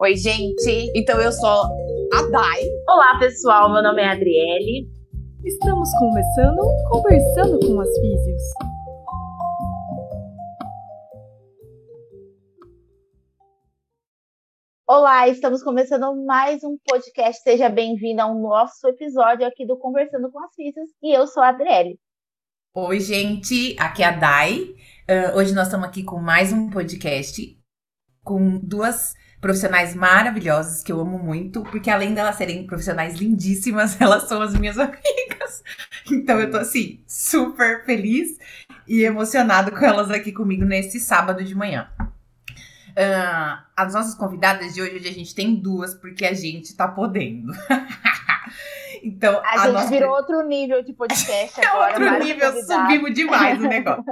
Oi, gente. Então eu sou a Dai. Olá, pessoal. Meu nome é Adriele. Estamos começando Conversando com as Físios. Olá, estamos começando mais um podcast. Seja bem-vindo ao nosso episódio aqui do Conversando com as Físios. E eu sou a Adriele. Oi, gente. Aqui é a Dai. Uh, hoje nós estamos aqui com mais um podcast com duas profissionais maravilhosas que eu amo muito, porque além delas serem profissionais lindíssimas, elas são as minhas amigas. Então eu tô assim, super feliz e emocionado com elas aqui comigo nesse sábado de manhã. Uh, as nossas convidadas de hoje, hoje a gente tem duas, porque a gente tá podendo. então, a, a gente nossa... virou outro nível de podcast agora. É outro nível, subimos demais o negócio.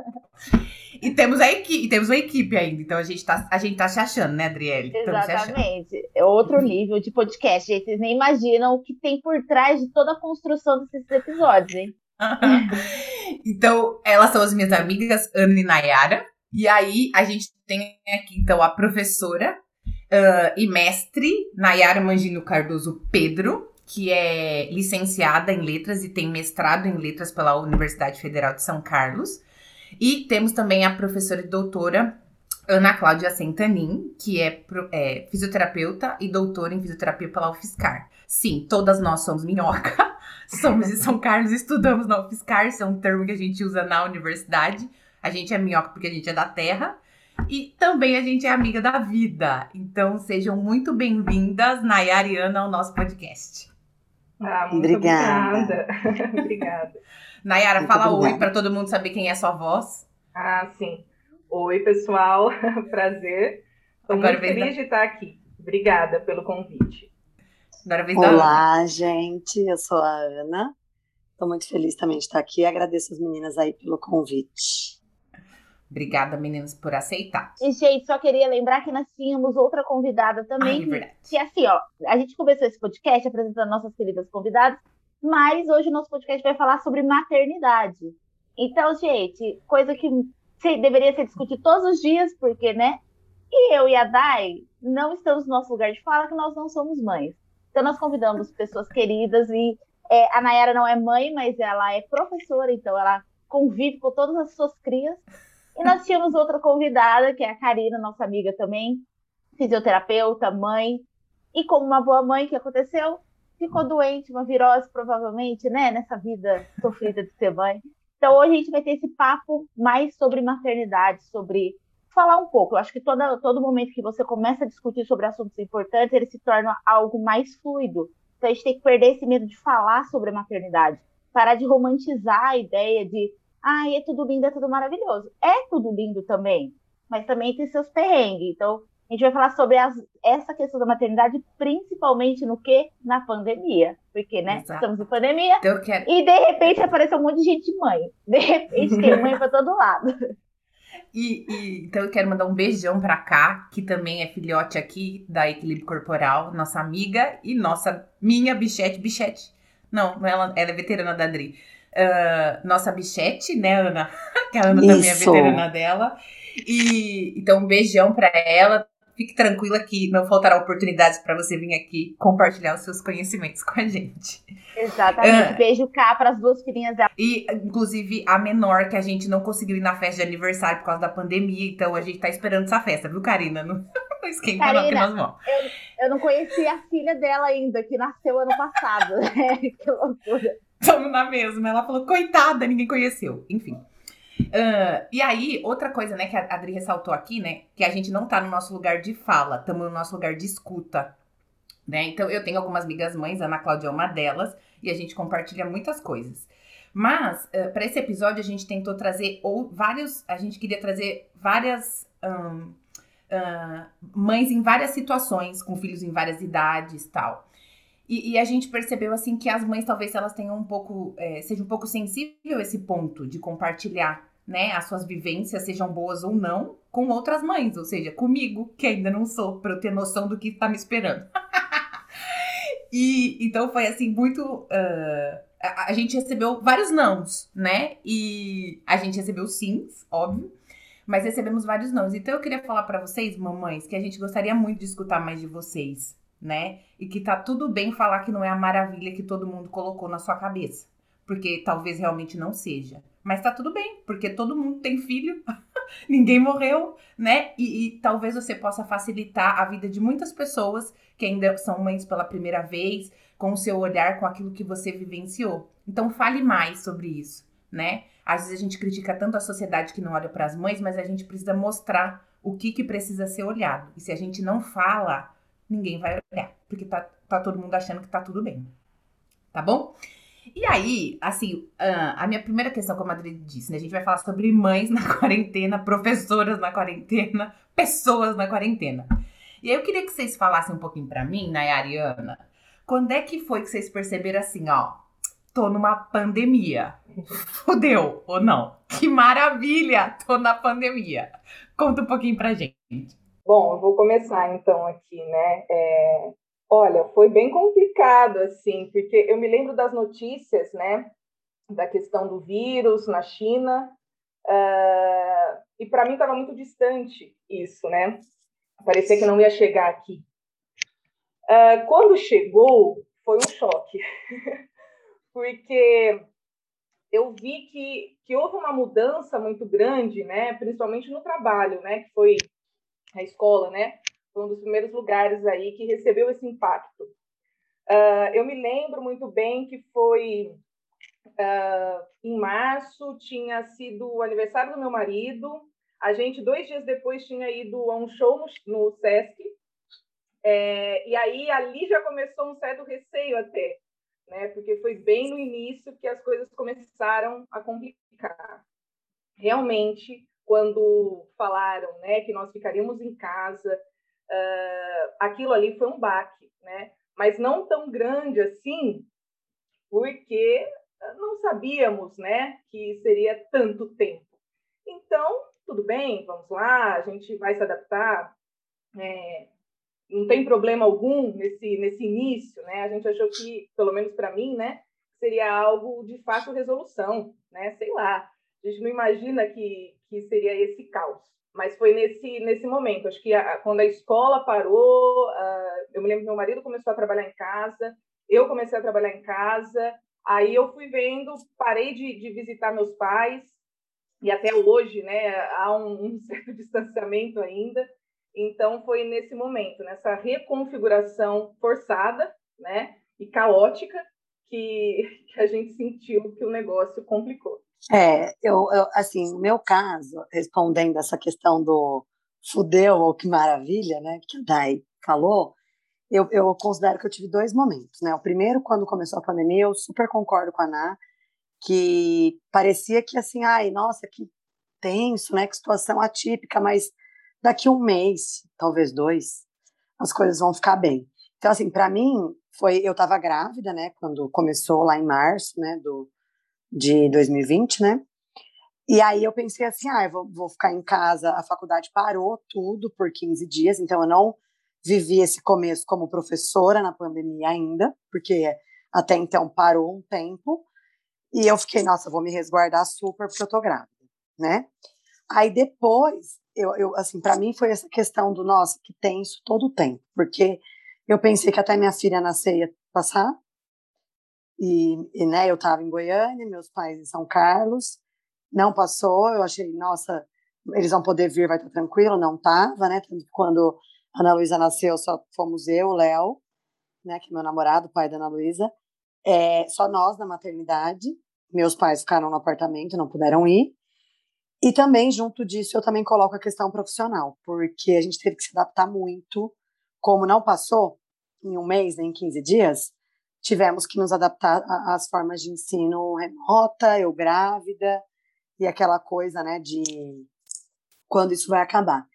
E temos a equipe, temos uma equipe ainda, então a gente tá, a gente tá se achando, né, Adriele? Exatamente. É outro nível de podcast, gente. Vocês nem imaginam o que tem por trás de toda a construção desses episódios, hein? então, elas são as minhas amigas, Ana e Nayara. E aí, a gente tem aqui, então, a professora uh, e mestre Nayara Mangino Cardoso Pedro, que é licenciada em letras e tem mestrado em letras pela Universidade Federal de São Carlos. E temos também a professora e doutora Ana Cláudia Sentanin, que é, é, fisioterapeuta e doutora em fisioterapia pela UFSCar. Sim, todas nós somos minhoca. Somos de São Carlos, estudamos na UFSCar, isso é um termo que a gente usa na universidade. A gente é minhoca porque a gente é da terra. E também a gente é amiga da vida. Então sejam muito bem-vindas, Nayara e Ana, ao nosso podcast. Ah, muito obrigada. Obrigada. obrigada. Nayara, Muito fala obrigada. oi para todo mundo saber quem é sua voz. Ah, sim. Oi, pessoal. Prazer. Estou muito feliz da... de estar aqui. Obrigada pelo convite. Agora vez Olá, gente. Eu sou a Ana. Estou muito feliz também de estar aqui. Agradeço as meninas aí pelo convite. Obrigada, meninas, por aceitar. E, gente, só queria lembrar que nós tínhamos outra convidada também. Ai, é que, que assim, ó, a gente começou esse podcast apresentando nossas queridas convidadas, mas hoje o nosso podcast vai falar sobre maternidade. Então, gente, coisa que deveria ser discutida todos os dias, porque, né? E eu e a Dai não estamos no nosso lugar de fala, que nós não somos mães. Então, nós convidamos pessoas queridas e é, a Nayara não é mãe, mas ela é professora, então ela convive com todas as suas crias. E nós tínhamos outra convidada, que é a Karina, nossa amiga também, fisioterapeuta, mãe. E como uma boa mãe, o que aconteceu? Ficou doente, uma virose, provavelmente, né? Nessa vida sofrida de ser mãe. Então, hoje a gente vai ter esse papo mais sobre maternidade, sobre falar um pouco. Eu acho que toda, todo momento que você começa a discutir sobre assuntos importantes, ele se torna algo mais fluido. Então, a gente tem que perder esse medo de falar sobre a maternidade. Parar de romantizar a ideia de, ah, é tudo lindo, é tudo maravilhoso. É tudo lindo também, mas também tem seus perrengues. Então, a gente vai falar sobre as, essa questão da maternidade, principalmente no que? Na pandemia. Porque, né? Exato. Estamos em pandemia. Então, quero... E de repente apareceu um monte de gente mãe. De repente tem mãe para todo lado. E, e, então eu quero mandar um beijão pra cá, que também é filhote aqui da Equilíbrio Corporal, nossa amiga e nossa, minha bichete, bichete. Não, ela, ela é veterana da Adri. Uh, nossa bichete, né, Ana? Que a Ana Isso. também é veterana dela. E então um beijão pra ela fique tranquila que não faltará oportunidades para você vir aqui compartilhar os seus conhecimentos com a gente. Exatamente. Uh, Beijo cá para as duas filhinhas dela. E, inclusive, a menor, que a gente não conseguiu ir na festa de aniversário por causa da pandemia. Então, a gente tá esperando essa festa, viu, Karina? Não, não esquenta Karina, não, que nós vamos. Eu, eu não conheci a filha dela ainda, que nasceu ano passado. que loucura. Estamos na mesma. Ela falou, coitada, ninguém conheceu. Enfim. Uh, e aí, outra coisa, né, que a Adri ressaltou aqui, né, que a gente não tá no nosso lugar de fala, estamos no nosso lugar de escuta, né? Então, eu tenho algumas amigas mães, Ana Cláudia é uma delas, e a gente compartilha muitas coisas. Mas, uh, para esse episódio, a gente tentou trazer ou vários, a gente queria trazer várias um, uh, mães em várias situações, com filhos em várias idades tal. E, e, a gente percebeu assim que as mães talvez elas tenham um pouco, é, seja um pouco sensível esse ponto de compartilhar, né, as suas vivências, sejam boas ou não, com outras mães, ou seja, comigo, que ainda não sou, para eu ter noção do que está me esperando. e então foi assim muito, uh, a, a, gente recebeu vários nãos, né, e a gente recebeu sims, óbvio. Mas recebemos vários não. Então eu queria falar para vocês, mamães, que a gente gostaria muito de escutar mais de vocês, né? E que tá tudo bem falar que não é a maravilha que todo mundo colocou na sua cabeça. Porque talvez realmente não seja. Mas tá tudo bem, porque todo mundo tem filho, ninguém morreu, né? E, e, talvez você possa facilitar a vida de muitas pessoas que ainda são mães pela primeira vez, com o seu olhar, com aquilo que você vivenciou. Então fale mais sobre isso, né? Às vezes a gente critica tanto a sociedade que não olha para as mães, mas a gente precisa mostrar o que, que precisa ser olhado. E se a gente não fala, ninguém vai olhar, porque tá, tá todo mundo achando que tá tudo bem. Tá bom? E aí, assim, a minha primeira questão, como a Adri disse, né? A gente vai falar sobre mães na quarentena, professoras na quarentena, pessoas na quarentena. E aí eu queria que vocês falassem um pouquinho para mim, Nayara e Ana, quando é que foi que vocês perceberam assim, ó, tô numa pandemia. Fudeu, ou não? Que maravilha, tô na pandemia. Conta um pouquinho pra gente. Bom, eu vou começar então aqui, né? É, olha, foi bem complicado, assim, porque eu me lembro das notícias, né? Da questão do vírus na China, uh, e para mim estava muito distante isso, né? Parecia que não ia chegar aqui. Uh, quando chegou, foi um choque. porque eu vi que, que houve uma mudança muito grande, né, principalmente no trabalho, né, que foi a escola, né, foi um dos primeiros lugares aí que recebeu esse impacto. Uh, eu me lembro muito bem que foi uh, em março, tinha sido o aniversário do meu marido, a gente, dois dias depois, tinha ido a um show no, no Sesc, é, e aí ali já começou um certo receio até, né? Porque foi bem no início que as coisas começaram a complicar. Realmente, quando falaram, né, que nós ficaríamos em casa, uh, aquilo ali foi um baque, né? Mas não tão grande assim, porque não sabíamos, né, que seria tanto tempo. Então, tudo bem, vamos lá, a gente vai se adaptar. É, não tem problema algum nesse, nesse início, né? A gente achou que, pelo menos para mim, né, seria algo de fácil resolução, né? Sei lá, a gente não imagina que, que seria esse caos. Mas foi nesse, nesse momento, acho que a, quando a escola parou, eu me lembro que meu marido começou a trabalhar em casa, eu comecei a trabalhar em casa, aí eu fui vendo, parei de, de visitar meus pais, e até hoje, né, há um, um certo distanciamento ainda, então, foi nesse momento, nessa reconfiguração forçada né, e caótica, que, que a gente sentiu que o negócio complicou. É, eu, eu, assim, no meu caso, respondendo essa questão do fudeu ou que maravilha, né, que a Dai falou, eu, eu considero que eu tive dois momentos, né? O primeiro, quando começou a pandemia, eu super concordo com a Ana, que parecia que assim, ai, nossa, que tenso, né, que situação atípica, mas daqui um mês, talvez dois, as coisas vão ficar bem. Então, assim, para mim, foi. Eu estava grávida, né, quando começou lá em março, né, do, de 2020, né? E aí eu pensei assim, ah, eu vou, vou ficar em casa, a faculdade parou tudo por 15 dias, então eu não vivi esse começo como professora na pandemia ainda, porque até então parou um tempo, e eu fiquei, nossa, vou me resguardar super porque eu tô grávida, né? Aí depois eu, eu assim, para mim foi essa questão do nossa, que tenso todo o tempo, porque eu pensei que até minha filha nascer ia passar, e, e né, eu estava em Goiânia, meus pais em São Carlos, não passou, eu achei, nossa, eles vão poder vir, vai estar tranquilo, não tava, né, quando Ana Luísa nasceu, só fomos eu, Léo, né, que é meu namorado, pai da Ana Luísa, é, só nós na maternidade, meus pais ficaram no apartamento, não puderam ir, e também, junto disso, eu também coloco a questão profissional, porque a gente teve que se adaptar muito. Como não passou em um mês, nem em 15 dias, tivemos que nos adaptar às formas de ensino remota, eu grávida, e aquela coisa, né, de quando isso vai acabar.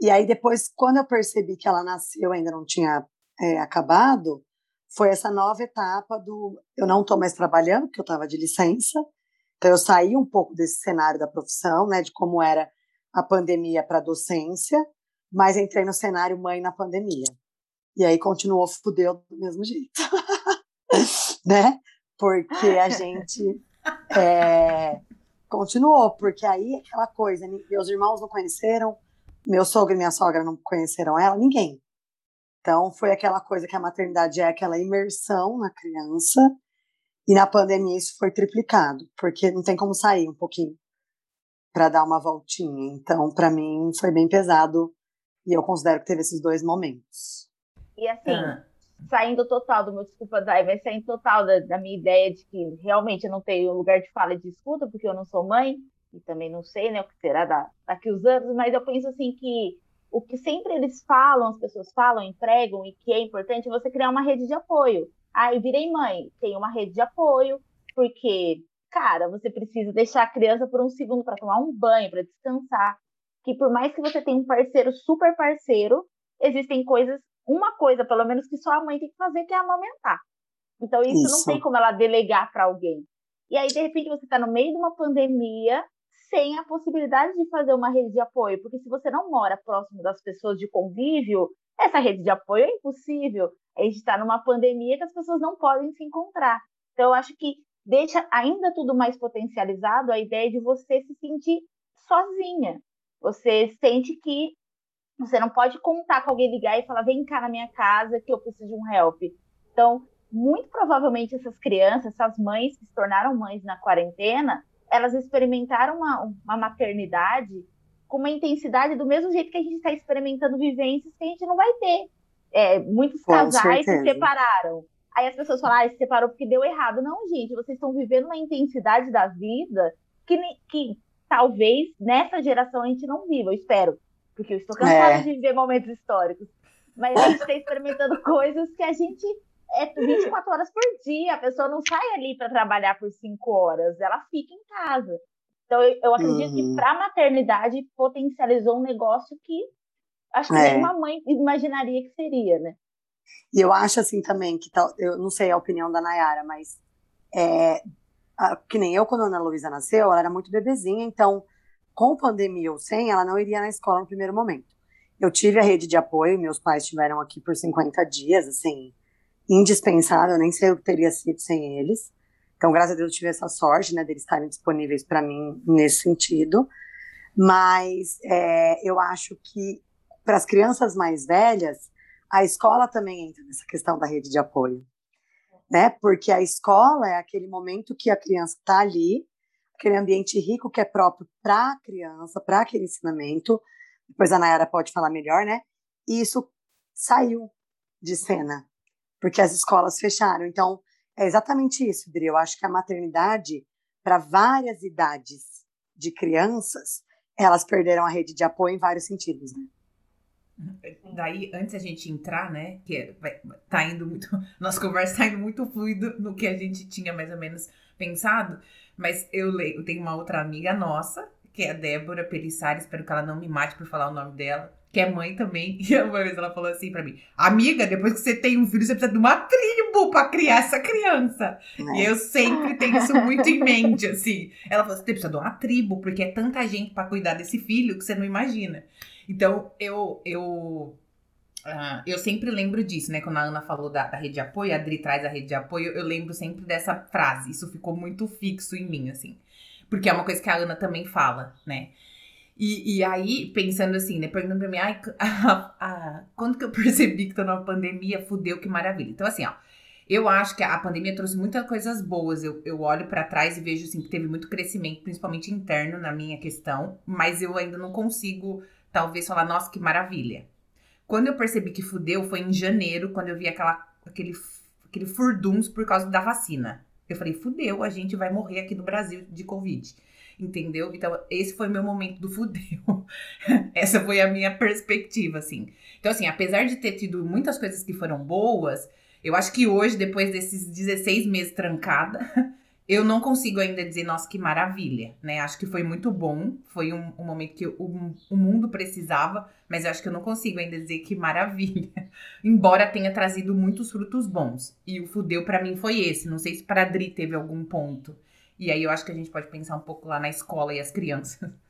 E aí, depois, quando eu percebi que ela nasceu, ainda não tinha é, acabado, foi essa nova etapa do eu não estou mais trabalhando, porque eu estava de licença, então, eu saí um pouco desse cenário da profissão, né, de como era a pandemia para a docência, mas entrei no cenário mãe na pandemia. E aí continuou fudeu do mesmo jeito, né? Porque a gente é, continuou, porque aí aquela coisa, meus irmãos não conheceram, meu sogro e minha sogra não conheceram ela, ninguém. Então foi aquela coisa que a maternidade é aquela imersão na criança, e na pandemia isso foi triplicado, porque não tem como sair um pouquinho para dar uma voltinha. Então, para mim, foi bem pesado e eu considero que teve esses dois momentos. E assim, ah. saindo total do meu desculpa, Dai, vai saindo total da, da, minha ideia de que realmente eu não tenho lugar de fala e de escuta, porque eu não sou mãe, e também não sei né, o que será da, daqui os anos, mas eu penso assim que o que sempre eles falam, as pessoas falam, empregam, e que é importante é você criar uma rede de apoio. Aí virei mãe, tem uma rede de apoio, porque, cara, você precisa deixar a criança por um segundo para tomar um banho, para descansar. Que por mais que você tenha um parceiro super parceiro, existem coisas, uma coisa pelo menos que só a mãe tem que fazer, que é amamentar. Então isso, isso. não tem como ela delegar para alguém. E aí, de repente, você está no meio de uma pandemia sem a possibilidade de fazer uma rede de apoio, porque se você não mora próximo das pessoas de convívio, essa rede de apoio é impossível. A gente está numa pandemia que as pessoas não podem se encontrar. Então, eu acho que deixa ainda tudo mais potencializado a ideia de você se sentir sozinha. Você sente que você não pode contar com alguém ligar e falar: vem cá na minha casa que eu preciso de um help. Então, muito provavelmente essas crianças, essas mães que se tornaram mães na quarentena, elas experimentaram uma, uma maternidade com uma intensidade do mesmo jeito que a gente está experimentando vivências que a gente não vai ter. É, muitos com casais certeza. se separaram. Aí as pessoas falam, ah, se separou porque deu errado. Não, gente, vocês estão vivendo uma intensidade da vida que, que talvez nessa geração a gente não viva, eu espero. Porque eu estou cansada é. de viver momentos históricos. Mas a gente está experimentando coisas que a gente é 24 horas por dia. A pessoa não sai ali para trabalhar por 5 horas, ela fica em casa. Então, eu, eu acredito uhum. que para a maternidade potencializou um negócio que acho que é. nenhuma mãe imaginaria que seria, né? E eu acho assim também, que tal, eu não sei a opinião da Nayara, mas é, que nem eu, quando a Ana Luísa nasceu, ela era muito bebezinha, então, com pandemia ou sem, ela não iria na escola no primeiro momento. Eu tive a rede de apoio, meus pais estiveram aqui por 50 dias, assim, indispensável, nem sei o que teria sido sem eles. Então, graças a Deus, eu tive essa sorte, né, deles estarem disponíveis para mim nesse sentido. Mas é, eu acho que para as crianças mais velhas, a escola também entra nessa questão da rede de apoio, né? Porque a escola é aquele momento que a criança está ali, aquele ambiente rico que é próprio para a criança, para aquele ensinamento. Depois a Nayara pode falar melhor, né? E isso saiu de cena, porque as escolas fecharam. Então, é exatamente isso, Dri. Eu acho que a maternidade, para várias idades de crianças, elas perderam a rede de apoio em vários sentidos, né? Daí, antes a gente entrar, né? Que é, tá indo muito. Nossa conversa tá indo muito fluido no que a gente tinha mais ou menos pensado. Mas eu, leio, tenho uma outra amiga nossa, que é a Débora Pelissari, espero que ela não me mate por falar o nome dela que é mãe também, e uma vez ela falou assim para mim: Amiga, depois que você tem um filho, você precisa de uma tribo para criar essa criança. É. E eu sempre tenho isso muito em mente, assim. Ela falou: Você precisa de uma tribo, porque é tanta gente para cuidar desse filho que você não imagina. Então, eu. eu Uh, eu sempre lembro disso, né? Quando a Ana falou da, da, rede de apoio, a Adri traz a rede de apoio, eu lembro sempre dessa frase. Isso ficou muito fixo em mim, assim. Porque é uma coisa que a Ana também fala, né? E, e aí, pensando assim, né? Perguntando pra mim, ai, a, a, quando que eu percebi que tô numa pandemia, fudeu, que maravilha. Então, assim, ó, eu acho que a pandemia trouxe muitas coisas boas. Eu, eu olho para trás e vejo, assim, que teve muito crescimento, principalmente interno na minha questão, mas eu ainda não consigo, talvez, falar, nossa, que maravilha. Quando eu percebi que fudeu foi em janeiro, quando eu vi aquela, aquele, aquele furduns por causa da vacina. Eu falei, fudeu, a gente vai morrer aqui no Brasil de Covid entendeu? Então, esse foi meu momento do fudeu. Essa foi a minha perspectiva, assim. Então, assim, apesar de ter tido muitas coisas que foram boas, eu acho que hoje, depois desses 16 meses trancada, eu não consigo ainda dizer, nossa, que maravilha, né? Acho que foi muito bom, foi um, um momento que o, o, mundo precisava, mas acho que eu não consigo ainda dizer que maravilha, embora tenha trazido muitos frutos bons. E o fudeu para mim foi esse, não sei se para Dri teve algum ponto. E aí eu acho que a gente pode pensar um pouco lá na escola e as crianças.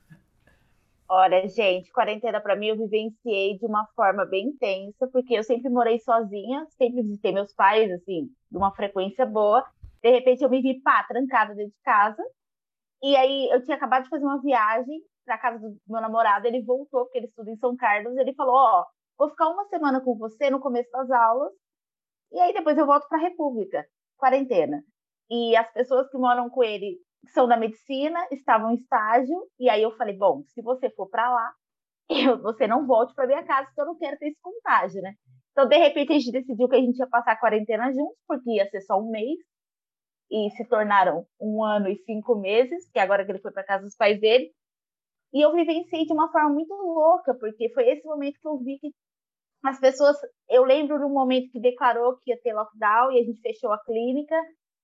Olha, gente, quarentena para mim eu vivenciei de uma forma bem intensa, porque eu sempre morei sozinha, sempre visitei meus pais, assim, de uma frequência boa. De repente eu me vi, pá, trancada dentro de casa. E aí eu tinha acabado de fazer uma viagem para casa do meu namorado, ele voltou, porque ele estuda em São Carlos, ele falou: Ó, vou ficar uma semana com você no começo das aulas, e aí depois eu volto para a República, quarentena. E as pessoas que moram com ele são da medicina, estavam em estágio, e aí eu falei: bom, se você for para lá, eu, você não volte para minha casa, porque eu não quero ter esse contágio, né? Então, de repente, a gente decidiu que a gente ia passar a quarentena juntos, porque ia ser só um mês, e se tornaram um ano e cinco meses, que agora que ele foi para casa dos pais dele. E eu vivenciei de uma forma muito louca, porque foi esse momento que eu vi que as pessoas. Eu lembro do momento que declarou que ia ter lockdown e a gente fechou a clínica.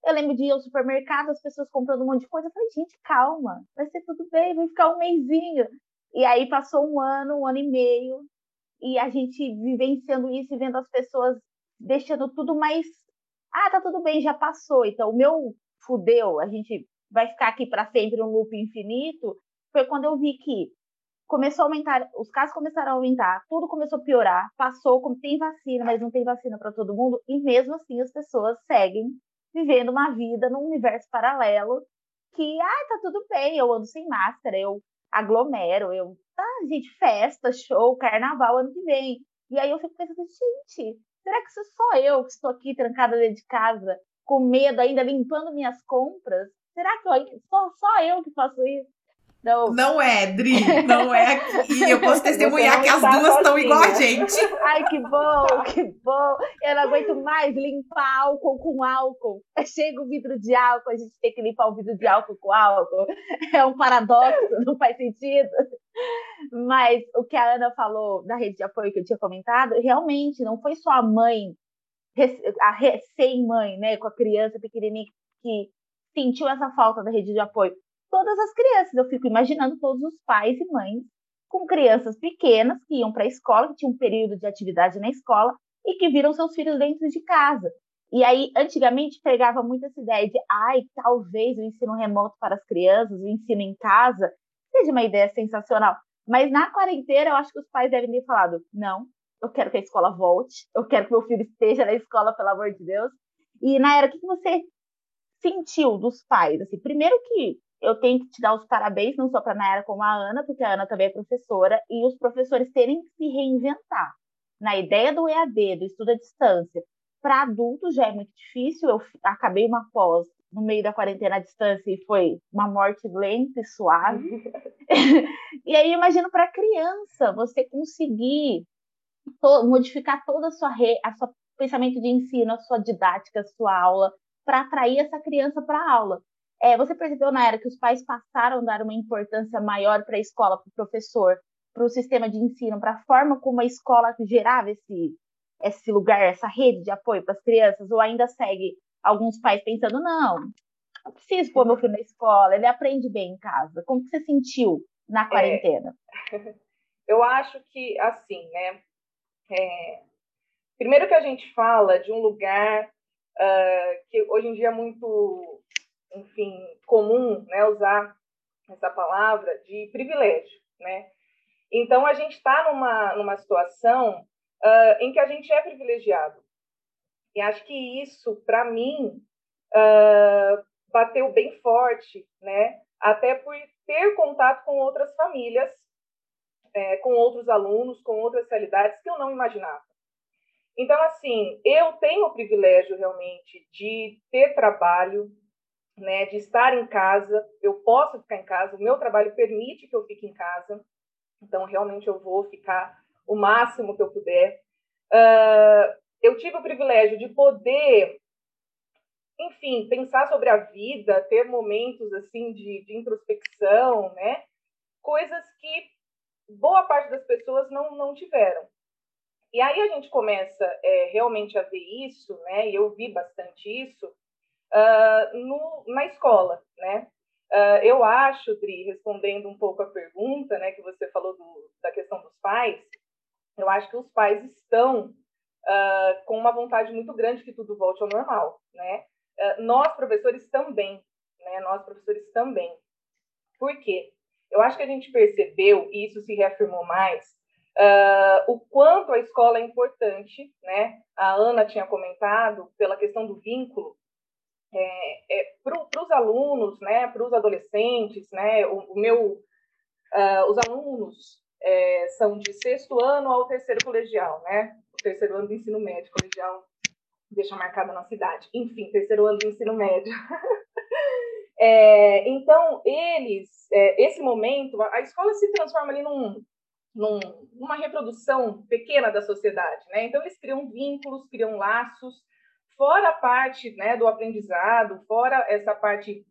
Eu lembro de ir ao supermercado, as pessoas comprando um monte de coisa. Eu falei, gente, calma, vai ser tudo bem, vai ficar um mêsinho. E aí passou um ano, um ano e meio, e a gente vivenciando isso e vendo as pessoas deixando tudo mais. Ah, tá tudo bem, já passou. Então, o meu fudeu, a gente vai ficar aqui para sempre um loop infinito, foi quando eu vi que começou a aumentar, os casos começaram a aumentar, tudo começou a piorar, passou como tem vacina, mas não tem vacina para todo mundo, e mesmo assim as pessoas seguem vivendo uma vida num universo paralelo que, ah, tá tudo bem, eu ando sem máscara, eu aglomero, eu, tá, gente, festa, show, carnaval ano que vem. E aí eu fico pensando, gente, será que sou só eu que estou aqui trancada dentro de casa, com medo, ainda limpando minhas compras? Será que eu, só, só eu que faço isso? Não. não é, Dri, não é. E eu posso testemunhar que as duas estão igual a gente. Ai, que bom, que bom. Eu não aguento mais limpar álcool com álcool. Chega o vidro de álcool, a gente tem que limpar o vidro de álcool com álcool. É um paradoxo, não faz sentido. Mas o que a Ana falou da rede de apoio que eu tinha comentado, realmente não foi só a mãe, a recém-mãe, né, com a criança pequenininha que sentiu essa falta da rede de apoio todas as crianças. Eu fico imaginando todos os pais e mães com crianças pequenas que iam para a escola, que tinham um período de atividade na escola e que viram seus filhos dentro de casa. E aí, antigamente, pegava muito essa ideia de, ai, talvez o ensino remoto para as crianças, o ensino em casa, seja uma ideia sensacional. Mas na quarentena, eu acho que os pais devem ter falado: não, eu quero que a escola volte, eu quero que meu filho esteja na escola, pelo amor de Deus. E, na era, o que você sentiu dos pais? Assim, primeiro que eu tenho que te dar os parabéns, não só para a Nayara como a Ana, porque a Ana também é professora, e os professores terem que se reinventar. Na ideia do EAD, do estudo à distância, para adultos já é muito difícil. Eu acabei uma pós no meio da quarentena à distância e foi uma morte lenta e suave. e aí, imagino para criança, você conseguir to modificar toda a sua, re a sua pensamento de ensino, a sua didática, a sua aula, para atrair essa criança para a aula. É, você percebeu na era que os pais passaram a dar uma importância maior para a escola, para o professor, para o sistema de ensino, para a forma como a escola gerava esse, esse lugar, essa rede de apoio para as crianças? Ou ainda segue alguns pais pensando, não, não preciso pôr meu filho na escola, ele aprende bem em casa. Como você sentiu na é. quarentena? É, eu acho que, assim, né? É, primeiro que a gente fala de um lugar uh, que hoje em dia é muito enfim, comum, né, usar essa palavra de privilégio, né? Então a gente está numa numa situação uh, em que a gente é privilegiado e acho que isso para mim uh, bateu bem forte, né? Até por ter contato com outras famílias, é, com outros alunos, com outras realidades que eu não imaginava. Então, assim, eu tenho o privilégio realmente de ter trabalho, né, de estar em casa, eu posso ficar em casa, o meu trabalho permite que eu fique em casa, então realmente eu vou ficar o máximo que eu puder. Uh, eu tive o privilégio de poder, enfim, pensar sobre a vida, ter momentos assim de, de introspecção, né, coisas que boa parte das pessoas não, não tiveram. E aí a gente começa é, realmente a ver isso, né? E eu vi bastante isso uh, no, na escola, né? Uh, eu acho, Dri, respondendo um pouco a pergunta, né, que você falou do, da questão dos pais, eu acho que os pais estão uh, com uma vontade muito grande que tudo volte ao normal, né? nós professores também, né? Nós professores também. Por quê? Eu acho que a gente percebeu e isso se reafirmou mais Uh, o quanto a escola é importante, né? A Ana tinha comentado pela questão do vínculo é, é, para os alunos, né, para os adolescentes, né, o, o meu, uh, os alunos é, são de sexto ano ao terceiro colegial, né, o terceiro ano do ensino médio, colegial deixa marcado na cidade, enfim, terceiro ano do ensino médio. é, então, eles, é, esse momento, a escola se transforma ali num, num, numa reprodução pequena da sociedade, né, então eles criam vínculos, criam laços, fora a parte né, do aprendizado, fora essa parte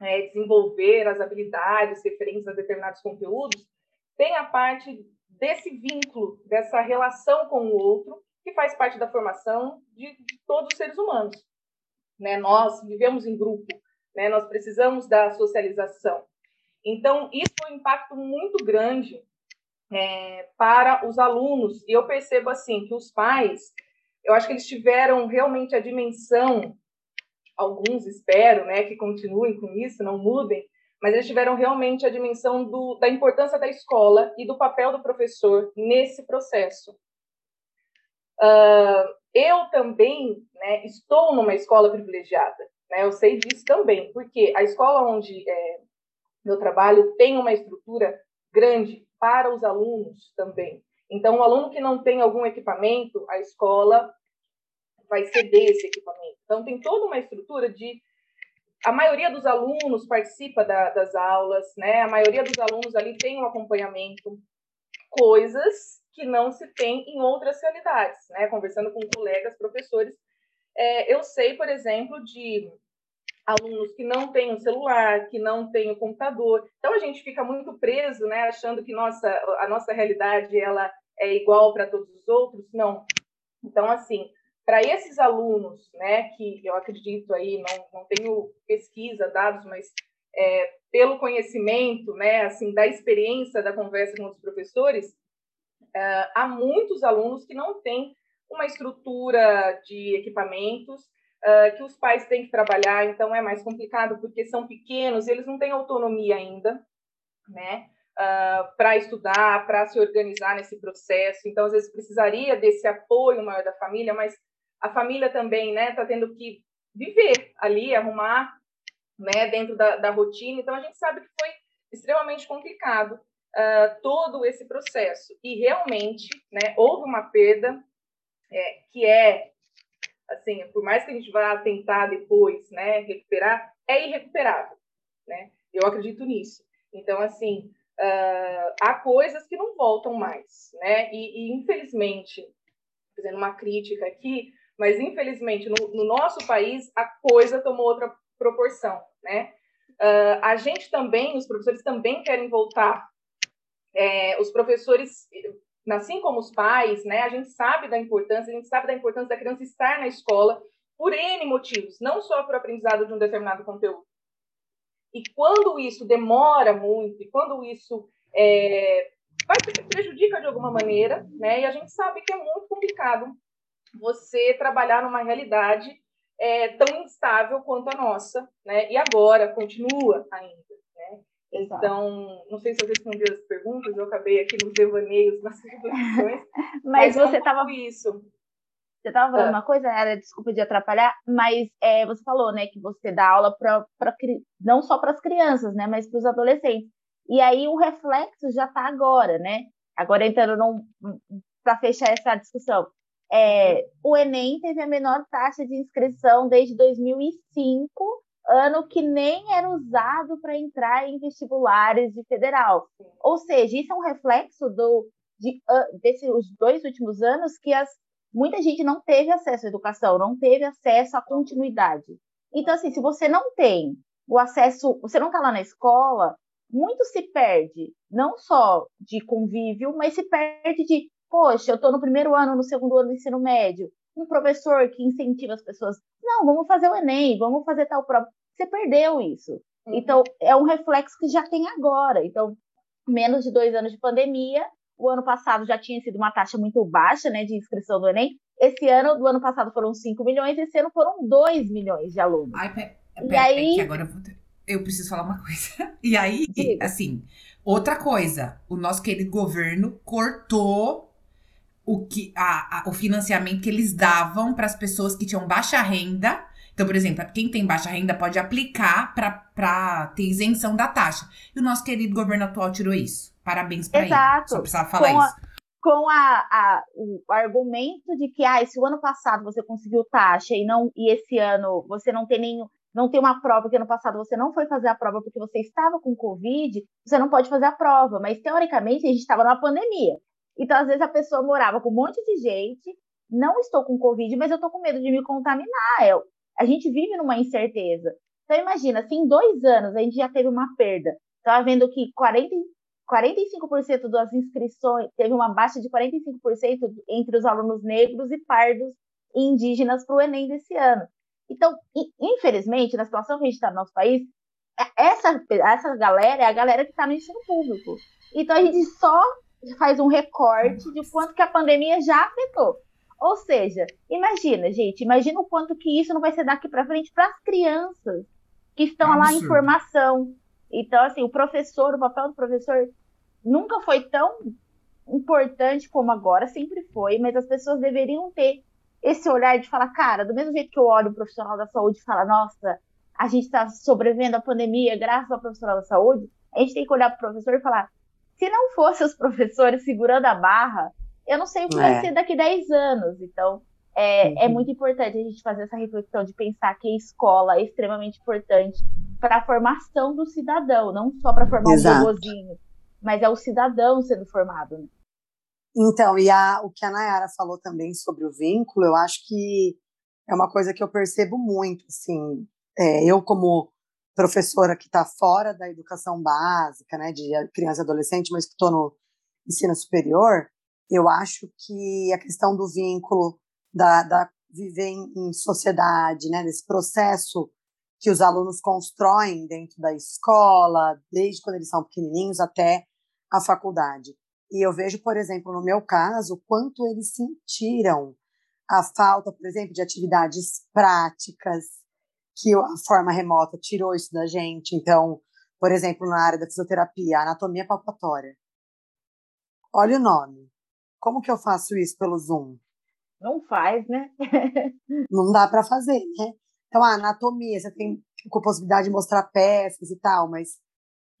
é, desenvolver as habilidades referentes a determinados conteúdos, tem a parte desse vínculo, dessa relação com o outro, que faz parte da formação de, de todos os seres humanos. Né? Nós vivemos em grupo, né? nós precisamos da socialização. Então, isso foi um impacto muito grande é, para os alunos, e eu percebo assim que os pais eu acho que eles tiveram realmente a dimensão, alguns espero, né, que continuem com isso, não mudem, mas eles tiveram realmente a dimensão do, da importância da escola e do papel do professor nesse processo. Uh, eu também né, estou numa escola privilegiada, né, eu sei disso também, porque a escola onde é, meu trabalho tem uma estrutura grande para os alunos também. Então, o aluno que não tem algum equipamento, a escola vai ceder esse equipamento. Então, tem toda uma estrutura de. A maioria dos alunos participa da, das aulas, né? A maioria dos alunos ali tem um acompanhamento, coisas que não se tem em outras realidades, né? Conversando com colegas, professores, é, eu sei, por exemplo, de alunos que não têm um celular, que não têm um computador. Então a gente fica muito preso, né, achando que nossa a nossa realidade ela é igual para todos os outros. Não. Então assim, para esses alunos, né, que eu acredito aí, não, não tenho pesquisa, dados, mas é, pelo conhecimento, né, assim, da experiência da conversa com os professores, uh, há muitos alunos que não têm uma estrutura de equipamentos, uh, que os pais têm que trabalhar, então é mais complicado porque são pequenos, eles não têm autonomia ainda, né, uh, para estudar, para se organizar nesse processo. Então, às vezes precisaria desse apoio maior da família, mas a família também, né, está tendo que viver ali, arrumar, né, dentro da, da, rotina. Então, a gente sabe que foi extremamente complicado uh, todo esse processo. E realmente, né, houve uma perda é, que é, assim, por mais que a gente vá tentar depois, né, recuperar, é irrecuperável, né? Eu acredito nisso. Então, assim, uh, há coisas que não voltam mais, né? E, e infelizmente, fazendo uma crítica aqui, mas infelizmente no, no nosso país a coisa tomou outra proporção, né? Uh, a gente também, os professores também querem voltar. É, os professores, assim como os pais, né? A gente sabe da importância, a gente sabe da importância da criança estar na escola por N motivos, não só para o aprendizado de um determinado conteúdo. E quando isso demora muito, e quando isso é, vai prejudica de alguma maneira, né? E a gente sabe que é muito complicado você trabalhar numa realidade é, tão instável quanto a nossa, né? E agora continua ainda, né? Então, não sei se eu respondi as perguntas, eu acabei aqui nos devaneios, nas reflexões. mas, mas você estava isso. Você estava falando ah. uma coisa, era desculpa de atrapalhar, mas é, você falou, né, que você dá aula para não só para as crianças, né, mas para os adolescentes. E aí o reflexo já está agora, né? Agora entrando para fechar essa discussão, é, o Enem teve a menor taxa de inscrição desde 2005, ano que nem era usado para entrar em vestibulares de federal. Ou seja, isso é um reflexo do, de, uh, desses dois últimos anos que as, muita gente não teve acesso à educação, não teve acesso à continuidade. Então, assim, se você não tem o acesso, você não está lá na escola, muito se perde, não só de convívio, mas se perde de Poxa, eu estou no primeiro ano, no segundo ano do ensino médio. Um professor que incentiva as pessoas. Não, vamos fazer o Enem, vamos fazer tal prova. Você perdeu isso. Uhum. Então, é um reflexo que já tem agora. Então, menos de dois anos de pandemia. O ano passado já tinha sido uma taxa muito baixa né, de inscrição do Enem. Esse ano, do ano passado, foram 5 milhões, esse ano foram 2 milhões de alunos. Ai, pera, e aí... É agora eu, vou eu preciso falar uma coisa. E aí, Diga. assim, outra coisa, o nosso querido governo cortou o, que, a, a, o financiamento que eles davam para as pessoas que tinham baixa renda Então, por exemplo, quem tem baixa renda pode aplicar para ter isenção da taxa. E o nosso querido governo atual tirou isso. Parabéns para ele. Só precisava falar com isso. A, com a, o argumento de que ah, se o ano passado você conseguiu taxa e não e esse ano você não tem nenhum não tem uma prova que ano passado você não foi fazer a prova porque você estava com Covid, você não pode fazer a prova. Mas teoricamente a gente estava numa pandemia. Então, às vezes, a pessoa morava com um monte de gente, não estou com Covid, mas eu estou com medo de me contaminar. Eu, a gente vive numa incerteza. Então, imagina, se em dois anos a gente já teve uma perda, estava vendo que 40, 45% das inscrições, teve uma baixa de 45% entre os alunos negros e pardos e indígenas para o Enem desse ano. Então, infelizmente, na situação que a gente está no nosso país, é, essa, essa galera é a galera que está no ensino público. Então, a gente só faz um recorte de quanto que a pandemia já afetou. Ou seja, imagina, gente, imagina o quanto que isso não vai ser daqui para frente para as crianças que estão é lá em formação. Então, assim, o professor, o papel do professor nunca foi tão importante como agora, sempre foi, mas as pessoas deveriam ter esse olhar de falar, cara, do mesmo jeito que eu olho o profissional da saúde e falo, nossa, a gente está sobrevivendo à pandemia graças ao profissional da saúde, a gente tem que olhar para o professor e falar, se não fossem os professores segurando a barra, eu não sei o que é. vai ser daqui 10 anos. Então, é, é uhum. é muito importante a gente fazer essa reflexão de pensar que a escola é extremamente importante para a formação do cidadão, não só para formar Exato. um robozinho, mas é o cidadão sendo formado. Né? Então, e a, o que a Nayara falou também sobre o vínculo, eu acho que é uma coisa que eu percebo muito, assim, é, eu como professora que está fora da educação básica, né, de criança e adolescente, mas que estou no ensino superior, eu acho que a questão do vínculo, da, da viver em, em sociedade, né, nesse processo que os alunos constroem dentro da escola, desde quando eles são pequenininhos até a faculdade. E eu vejo, por exemplo, no meu caso, quanto eles sentiram a falta, por exemplo, de atividades práticas, que a forma remota tirou isso da gente. Então, por exemplo, na área da fisioterapia, anatomia palpatória. Olha o nome. Como que eu faço isso pelo Zoom? Não faz, né? Não dá para fazer, né? Então, a anatomia, você tem a possibilidade de mostrar peças e tal, mas.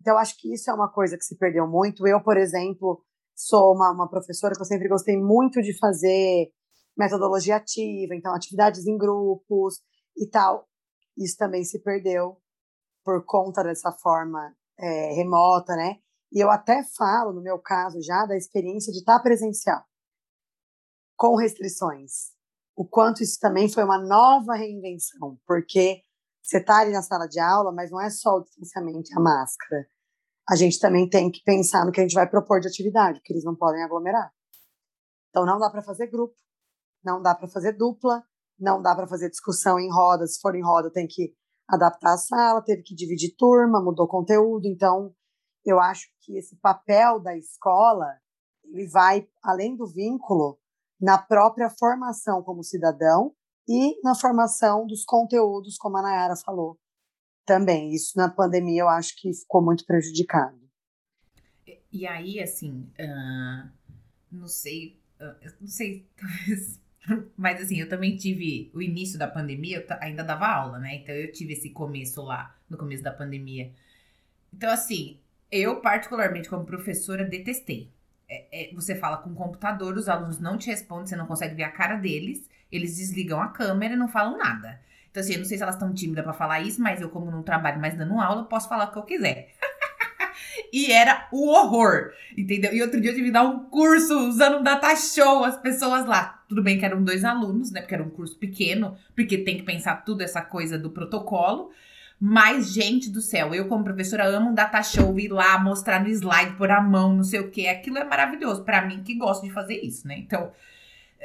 Então, acho que isso é uma coisa que se perdeu muito. Eu, por exemplo, sou uma, uma professora que eu sempre gostei muito de fazer metodologia ativa, então, atividades em grupos e tal. Isso também se perdeu por conta dessa forma é, remota, né? E eu até falo, no meu caso, já da experiência de estar presencial, com restrições. O quanto isso também foi uma nova reinvenção, porque você está ali na sala de aula, mas não é só o distanciamento e a máscara. A gente também tem que pensar no que a gente vai propor de atividade, porque eles não podem aglomerar. Então não dá para fazer grupo, não dá para fazer dupla, não dá para fazer discussão em roda. Se for em roda, tem que adaptar a sala, teve que dividir turma, mudou conteúdo. Então, eu acho que esse papel da escola ele vai além do vínculo na própria formação como cidadão e na formação dos conteúdos, como a Nayara falou também. Isso na pandemia eu acho que ficou muito prejudicado. E aí, assim, uh, não sei, uh, não sei, talvez, mas assim, eu também tive o início da pandemia, eu ainda dava aula, né? Então eu tive esse começo lá, no começo da pandemia. Então, assim, eu, particularmente, como professora, detestei. É, é, você fala com o computador, os alunos não te respondem, você não consegue ver a cara deles, eles desligam a câmera e não falam nada. Então, assim, eu não sei se elas estão tímidas para falar isso, mas eu, como não trabalho mais dando aula, posso falar o que eu quiser. E era o horror, entendeu? E outro dia eu tive que dar um curso usando um data show, as pessoas lá. Tudo bem que eram dois alunos, né? Porque era um curso pequeno, porque tem que pensar tudo essa coisa do protocolo. Mas, gente do céu, eu como professora amo um data show, ir lá, mostrar no slide, por a mão, não sei o que. Aquilo é maravilhoso para mim que gosto de fazer isso, né? Então,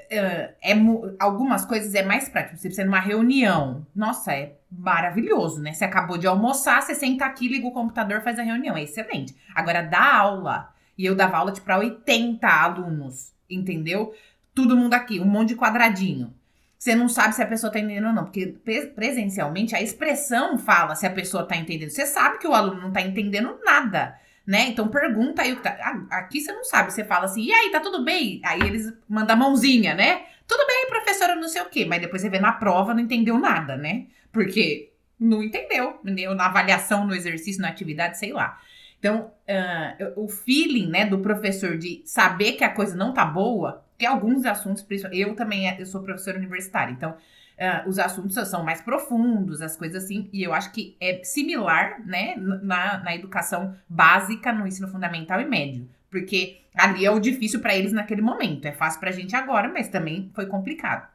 é, é, algumas coisas é mais prático. Você precisa numa reunião. Nossa, é maravilhoso, né? Você acabou de almoçar, você senta aqui, liga o computador, faz a reunião. É excelente. Agora, dá aula. E eu dava aula, tipo, para 80 alunos, entendeu? Todo mundo aqui, um monte de quadradinho. Você não sabe se a pessoa tá entendendo ou não, porque presencialmente a expressão fala se a pessoa tá entendendo. Você sabe que o aluno não tá entendendo nada, né? Então pergunta aí o que tá. Aqui você não sabe, você fala assim, e aí, tá tudo bem? Aí eles mandam a mãozinha, né? Tudo bem, professora, não sei o quê, mas depois você vê na prova, não entendeu nada, né? Porque não entendeu, entendeu? Na avaliação, no exercício, na atividade, sei lá. Então, uh, o feeling, né, do professor de saber que a coisa não tá boa, que alguns assuntos, eu também eu sou professora universitária, então uh, os assuntos são mais profundos, as coisas assim, e eu acho que é similar, né, na, na educação básica, no ensino fundamental e médio. Porque ali é o difícil para eles naquele momento. É fácil pra gente agora, mas também foi complicado.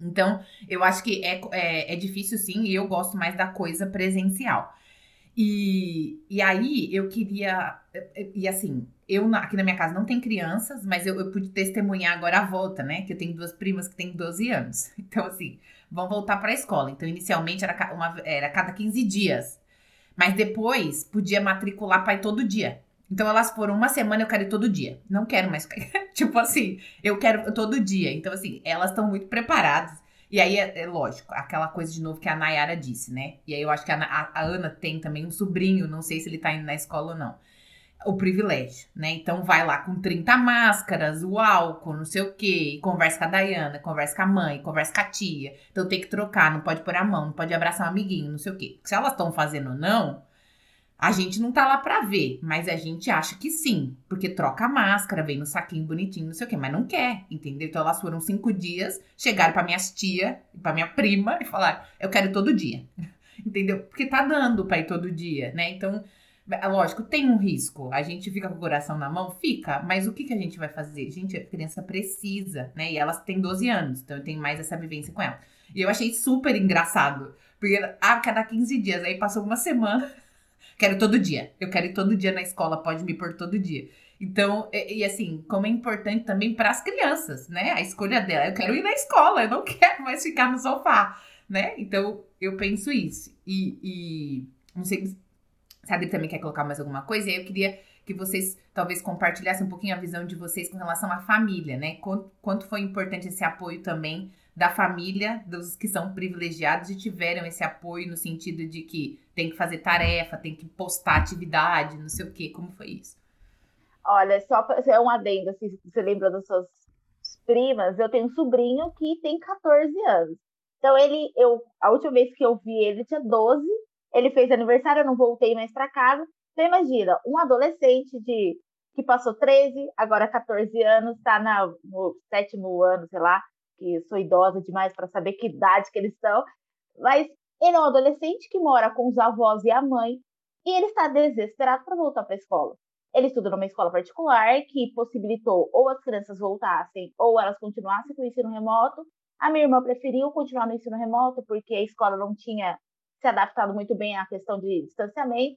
Então, eu acho que é, é, é difícil sim, e eu gosto mais da coisa presencial. E, e aí eu queria. E assim, eu aqui na minha casa não tem crianças, mas eu, eu pude testemunhar agora a volta, né? Que eu tenho duas primas que têm 12 anos. Então, assim, vão voltar para a escola. Então, inicialmente era, uma, era cada 15 dias. Mas depois podia matricular pai todo dia. Então elas foram uma semana, eu quero ir todo dia. Não quero mais. tipo assim, eu quero todo dia. Então, assim, elas estão muito preparadas. E aí, é, é, lógico, aquela coisa de novo que a Nayara disse, né? E aí eu acho que a, a, a, Ana tem também um sobrinho, não sei se ele tá indo na escola ou não. O privilégio, né? Então vai lá com 30 máscaras, o álcool, não sei o quê, conversa com a Dayana, conversa com a mãe, conversa com a tia. Então tem que trocar, não pode pôr a mão, não pode abraçar um amiguinho, não sei o quê. Se elas estão fazendo ou não, a gente não tá lá pra ver, mas a gente acha que sim, porque troca a máscara, vem no saquinho bonitinho, não sei o quê, mas não quer, entendeu? Então elas foram cinco dias, chegaram pra minhas tia, pra minha prima e falaram: eu quero todo dia, entendeu? Porque tá dando pra ir todo dia, né? Então, é lógico, tem um risco. A gente fica com o coração na mão? Fica, mas o que, que a gente vai fazer? Gente, a criança precisa, né? E elas têm 12 anos, então eu tenho mais essa vivência com ela. E eu achei super engraçado, porque a cada 15 dias, aí passou uma semana. Quero todo dia. Eu quero ir todo dia na escola, pode me pôr todo dia. Então, e, e assim, como é importante também para as crianças, né? A escolha dela. Eu quero ir na escola, eu não quero mais ficar no sofá, né? Então, eu penso isso. E, e não sei se a Adri também quer colocar mais alguma coisa, e aí eu queria que vocês talvez compartilhassem um pouquinho a visão de vocês com relação à família, né? Quanto, quanto foi importante esse apoio também da família, dos que são privilegiados e tiveram esse apoio no sentido de que tem que fazer tarefa, tem que postar atividade, não sei o quê. Como foi isso? Olha, só ser um adendo, assim, você lembra das suas primas, eu tenho um sobrinho que tem 14 anos. Então ele, eu, a última vez que eu vi ele tinha 12, ele fez aniversário, eu não voltei mais para casa. Então imagina, um adolescente de que passou 13, agora 14 anos, está no sétimo ano, sei lá, que sou idosa demais para saber que idade que eles estão, mas ele é um adolescente que mora com os avós e a mãe e ele está desesperado para voltar para a escola. Ele estuda numa escola particular que possibilitou ou as crianças voltassem ou elas continuassem com o ensino remoto. A minha irmã preferiu continuar no ensino remoto porque a escola não tinha se adaptado muito bem à questão de distanciamento.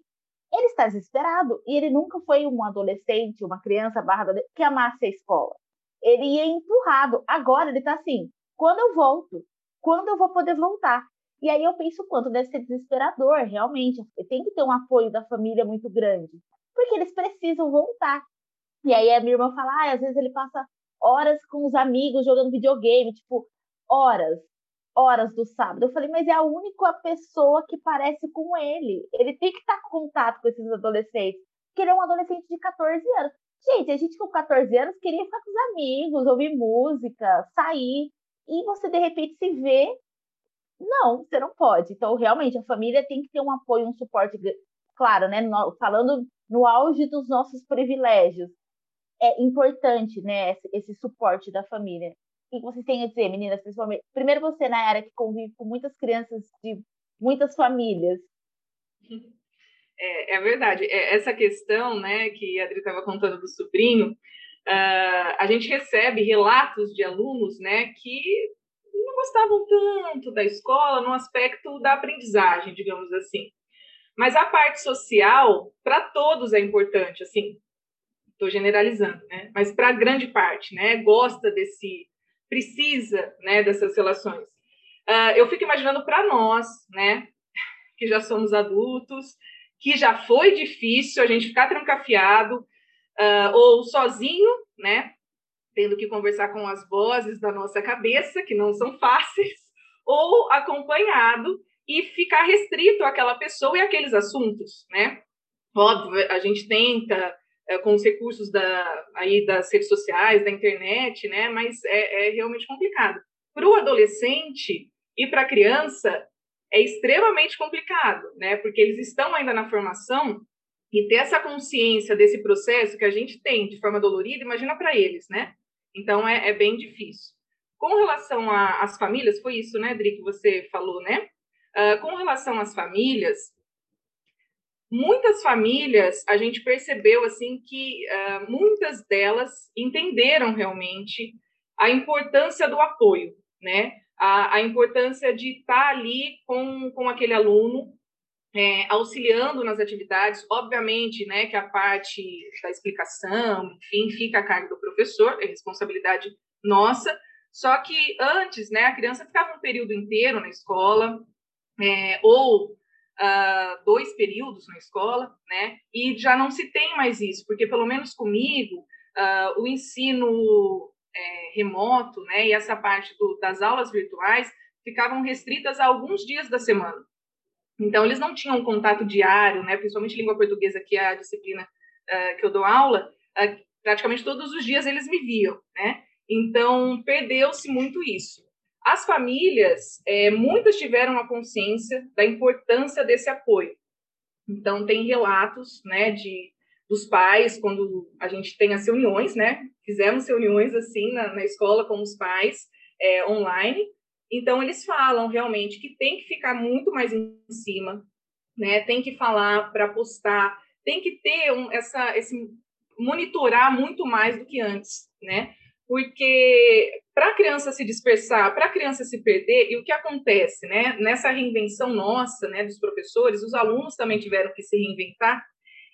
Ele está desesperado e ele nunca foi um adolescente, uma criança barra que amasse a escola ele ia empurrado. Agora ele tá assim: quando eu volto? Quando eu vou poder voltar? E aí eu penso quanto deve ser desesperador, realmente. Tem que ter um apoio da família muito grande, porque eles precisam voltar. E aí a minha irmã fala: ah, às vezes ele passa horas com os amigos jogando videogame, tipo, horas, horas do sábado. Eu falei, mas é a única pessoa que parece com ele. Ele tem que estar em contato com esses adolescentes, porque ele é um adolescente de 14 anos. Gente, a gente com 14 anos queria ficar com os amigos, ouvir música, sair. E você, de repente, se vê. Não, você não pode. Então, realmente, a família tem que ter um apoio, um suporte. Claro, né? falando no auge dos nossos privilégios. É importante, né? Esse, suporte da família. O que vocês têm a dizer, meninas, principalmente? Primeiro, você, na área que convive com muitas crianças de muitas famílias. É, é verdade. É, essa questão né, que a Adri estava contando do sobrinho, uh, a gente recebe relatos de alunos né, que não gostavam tanto da escola no aspecto da aprendizagem, digamos assim. Mas a parte social, para todos é importante, assim, estou generalizando, né? Mas para grande parte, né? Gosta desse, precisa, né? Dessas relações. Uh, eu fico imaginando para nós, né? Que já somos adultos, que já foi difícil a gente ficar trancafiado uh, ou sozinho, né? Tendo que conversar com as vozes da nossa cabeça, que não são fáceis, ou acompanhado e ficar restrito àquela pessoa e àqueles assuntos, né? Óbvio, a gente tenta é, com os recursos da, aí das redes sociais, da internet, né? Mas é, é realmente complicado. Para o adolescente e para a criança é extremamente complicado, né? Porque eles estão ainda na formação e ter essa consciência desse processo que a gente tem de forma dolorida, imagina para eles, né? Então é, é, bem difícil. Com relação às famílias, foi isso, né, Dri, que você falou, né? Uh, com relação às famílias, muitas famílias a gente percebeu assim que uh, muitas delas entenderam realmente a importância do apoio, né? A, a importância de estar ali com, com aquele aluno, é, auxiliando nas atividades, obviamente, né, que a parte da explicação, enfim, fica a cargo do professor, é responsabilidade nossa. Só que antes, né, a criança ficava um período inteiro na escola, é, ou uh, dois períodos na escola, né? E já não se tem mais isso, porque pelo menos comigo uh, o ensino é, remoto, né? E essa parte do, das aulas virtuais ficavam restritas a alguns dias da semana. Então eles não tinham contato diário, né? Principalmente língua portuguesa, que é a disciplina uh, que eu dou aula. praticamente todos os dias eles me viam, né? Então perdeu-se muito isso. As famílias, é, muitas tiveram a consciência da importância desse apoio. Então, tem relatos né, de, dos pais, quando a gente tem as reuniões, né? Fizemos reuniões assim na, na escola com os pais, é, online. Então, eles falam realmente que tem que ficar muito mais em cima, né? Tem que falar para postar, tem que ter um, essa, esse monitorar muito mais do que antes, né? porque para a criança se dispersar, para a criança se perder, e o que acontece, né? Nessa reinvenção nossa, né, dos professores, os alunos também tiveram que se reinventar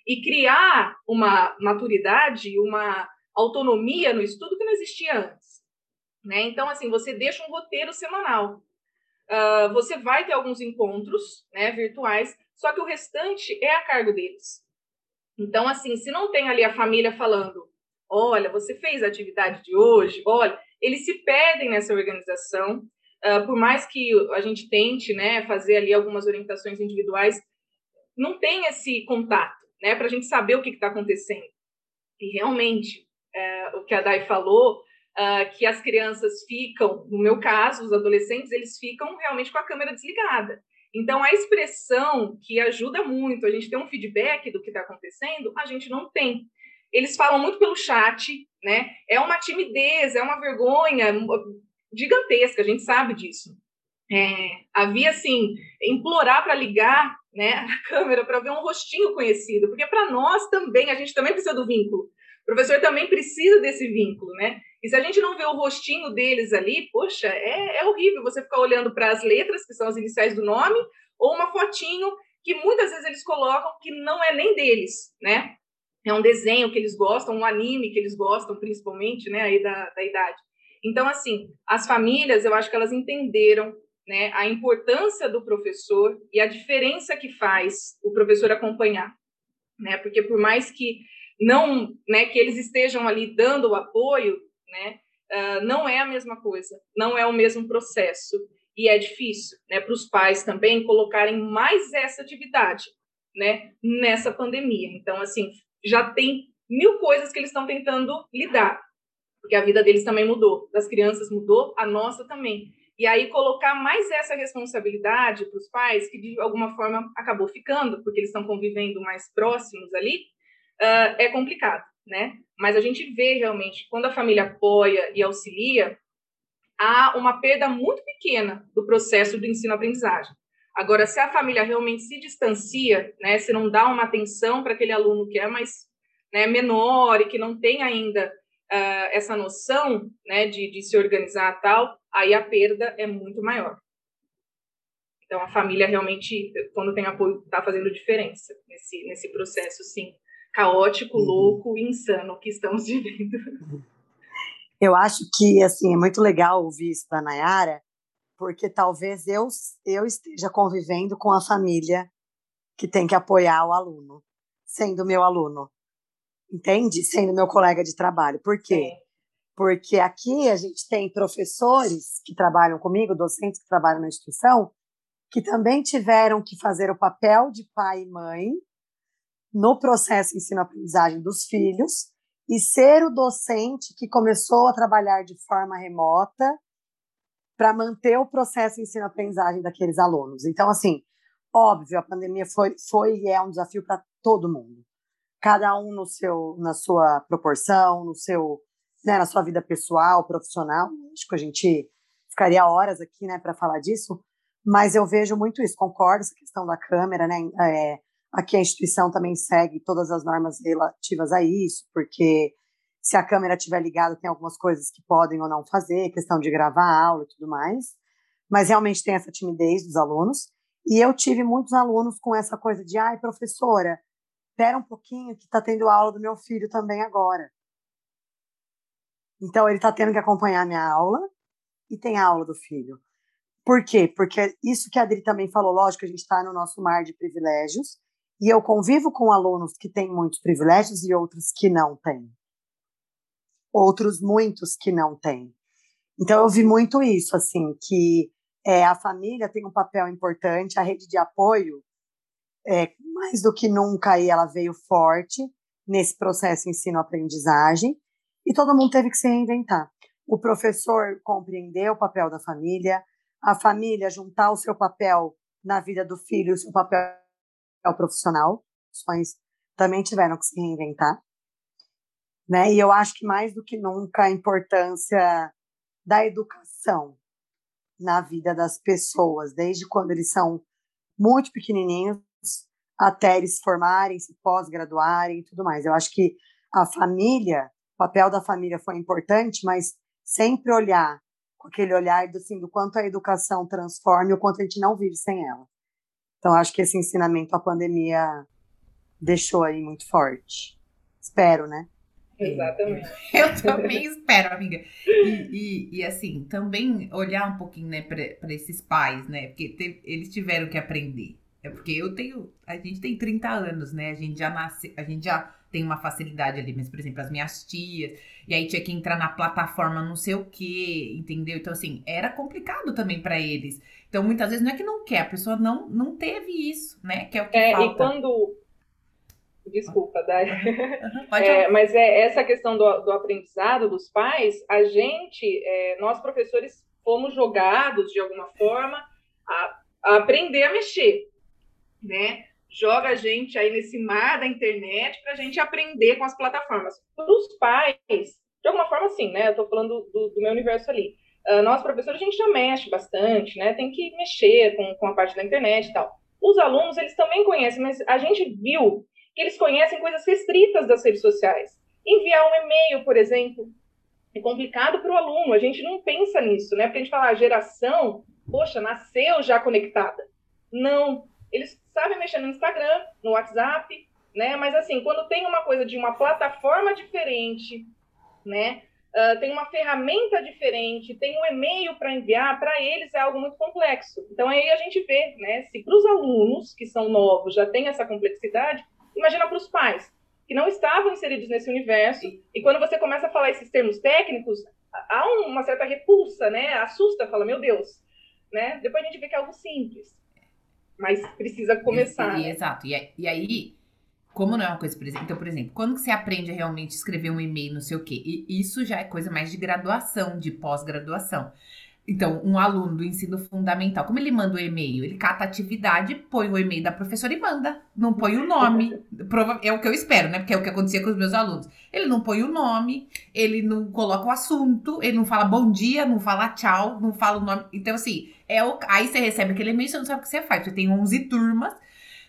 e criar uma maturidade, uma autonomia no estudo que não existia antes, né? Então, assim, você deixa um roteiro semanal. Uh, você vai ter alguns encontros, né, virtuais, só que o restante é a cargo deles. Então, assim, se não tem ali a família falando, olha, você fez a atividade de hoje, olha, eles se perdem nessa organização, uh, por mais que a gente tente, né, fazer ali algumas orientações individuais, não tem esse contato, né, para a gente saber o que está acontecendo. E realmente, uh, o que a Dai falou, uh, que as crianças ficam, no meu caso, os adolescentes, eles ficam realmente com a câmera desligada. Então, a expressão que ajuda muito a gente ter um feedback do que está acontecendo, a gente não tem eles falam muito pelo chat, né? É uma timidez, é uma vergonha gigantesca, a gente sabe disso. É, havia assim implorar para ligar né, a câmera para ver um rostinho conhecido, porque para nós também a gente também precisa do vínculo. O professor também precisa desse vínculo, né? E se a gente não vê o rostinho deles ali, poxa, é, é horrível você ficar olhando para as letras, que são as iniciais do nome, ou uma fotinho que muitas vezes eles colocam que não é nem deles, né? é um desenho que eles gostam, um anime que eles gostam, principalmente, né, aí da, da idade. Então, assim, as famílias, eu acho que elas entenderam né, a importância do professor e a diferença que faz o professor acompanhar, né? Porque por mais que não, né, que eles estejam ali dando o apoio, né, uh, não é a mesma coisa, não é o mesmo processo e é difícil, né, para os pais também colocarem mais essa atividade, né, nessa pandemia. Então, assim, já tem mil coisas que eles estão tentando lidar, porque a vida deles também mudou, das crianças mudou, a nossa também. E aí colocar mais essa responsabilidade para os pais, que de alguma forma acabou ficando, porque eles estão convivendo mais próximos ali, uh, é complicado, né? Mas a gente vê realmente, quando a família apoia e auxilia, há uma perda muito pequena do processo do ensino-aprendizagem. Agora, se a família realmente se distancia, né, se não dá uma atenção para aquele aluno que é mais né, menor e que não tem ainda uh, essa noção né, de, de se organizar tal, aí a perda é muito maior. Então, a família realmente, quando tem apoio, está fazendo diferença nesse, nesse processo, sim, caótico, uhum. louco e insano que estamos vivendo. Eu acho que, assim, é muito legal ouvir isso da Nayara, porque talvez eu, eu esteja convivendo com a família que tem que apoiar o aluno, sendo meu aluno, entende? Sendo meu colega de trabalho. Por quê? É. Porque aqui a gente tem professores que trabalham comigo, docentes que trabalham na instituição, que também tiveram que fazer o papel de pai e mãe no processo ensino-aprendizagem dos filhos e ser o docente que começou a trabalhar de forma remota para manter o processo ensino-aprendizagem daqueles alunos. Então, assim, óbvio, a pandemia foi, foi e é um desafio para todo mundo. Cada um no seu, na sua proporção, no seu, né, na sua vida pessoal, profissional. Acho que a gente ficaria horas aqui, né, para falar disso. Mas eu vejo muito isso. Concordo essa questão da câmera, né? É, aqui a instituição também segue todas as normas relativas a isso, porque se a câmera estiver ligada, tem algumas coisas que podem ou não fazer, questão de gravar a aula e tudo mais. Mas realmente tem essa timidez dos alunos. E eu tive muitos alunos com essa coisa de, ai, professora, espera um pouquinho que está tendo aula do meu filho também agora. Então, ele está tendo que acompanhar a minha aula e tem a aula do filho. Por quê? Porque isso que a Adri também falou, lógico, a gente está no nosso mar de privilégios, e eu convivo com alunos que têm muitos privilégios e outros que não têm. Outros muitos que não têm. Então, eu vi muito isso, assim, que é, a família tem um papel importante, a rede de apoio, é, mais do que nunca, aí ela veio forte nesse processo ensino-aprendizagem, e todo mundo teve que se reinventar. O professor compreendeu o papel da família, a família juntar o seu papel na vida do filho, o seu papel profissional, os também tiveram que se reinventar. Né? E eu acho que mais do que nunca a importância da educação na vida das pessoas, desde quando eles são muito pequenininhos até eles formarem, se pós-graduarem e tudo mais. Eu acho que a família, o papel da família foi importante, mas sempre olhar com aquele olhar do, assim, do quanto a educação transforma e o quanto a gente não vive sem ela. Então, acho que esse ensinamento a pandemia deixou aí muito forte. Espero, né? Exatamente. Eu também espero, amiga. E, e, e, assim, também olhar um pouquinho, né, para esses pais, né? Porque te, eles tiveram que aprender. É porque eu tenho. A gente tem 30 anos, né? A gente já nasce. A gente já tem uma facilidade ali, mas, por exemplo, as minhas tias, e aí tinha que entrar na plataforma não sei o quê, entendeu? Então, assim, era complicado também para eles. Então, muitas vezes não é que não quer, a pessoa não, não teve isso, né? Que é o que é, falta. E quando Desculpa, Dai. é, mas é essa questão do, do, aprendizado dos pais, a gente, é, nós professores, fomos jogados de alguma forma a, a, aprender a mexer, né? Joga a gente aí nesse mar da internet para a gente aprender com as plataformas. Para os pais, de alguma forma, sim, né? Eu estou falando do, do, meu universo ali. Uh, nós, professores, a gente já mexe bastante, né? Tem que mexer com, com a parte da internet e tal. Os alunos, eles também conhecem, mas a gente viu que eles conhecem coisas restritas das redes sociais. Enviar um e-mail, por exemplo, é complicado para o aluno. A gente não pensa nisso, né? Porque a gente fala, a geração, poxa, nasceu já conectada. Não. Eles sabem mexer no Instagram, no WhatsApp, né? Mas assim, quando tem uma coisa de uma plataforma diferente, né? Uh, tem uma ferramenta diferente, tem um e-mail para enviar, para eles é algo muito complexo. Então aí a gente vê, né? Se para os alunos que são novos já tem essa complexidade, imagina para os pais, que não estavam inseridos nesse universo, e quando você começa a falar esses termos técnicos, há uma certa repulsa, né? Assusta, fala, meu Deus, né? Depois a gente vê que é algo simples, mas precisa começar. E, e, né? Exato, e, e, aí, como não é uma coisa, por exemplo, então, por exemplo, quando que você aprende a realmente escrever um e-mail, não sei o quê, e isso já é coisa mais de graduação, de pós-graduação. Então, um aluno do ensino fundamental, como ele manda o e-mail? Ele cata a atividade, põe o e-mail da professora e manda. Não põe o nome. é o que eu espero, né? Porque é o que acontecia com os meus alunos. Ele não põe o nome, ele não coloca o assunto, ele não fala bom dia, não fala tchau, não fala o nome. Então, assim, é o... aí você recebe aquele e-mail e você não sabe o que você faz. Você tem 11 turmas,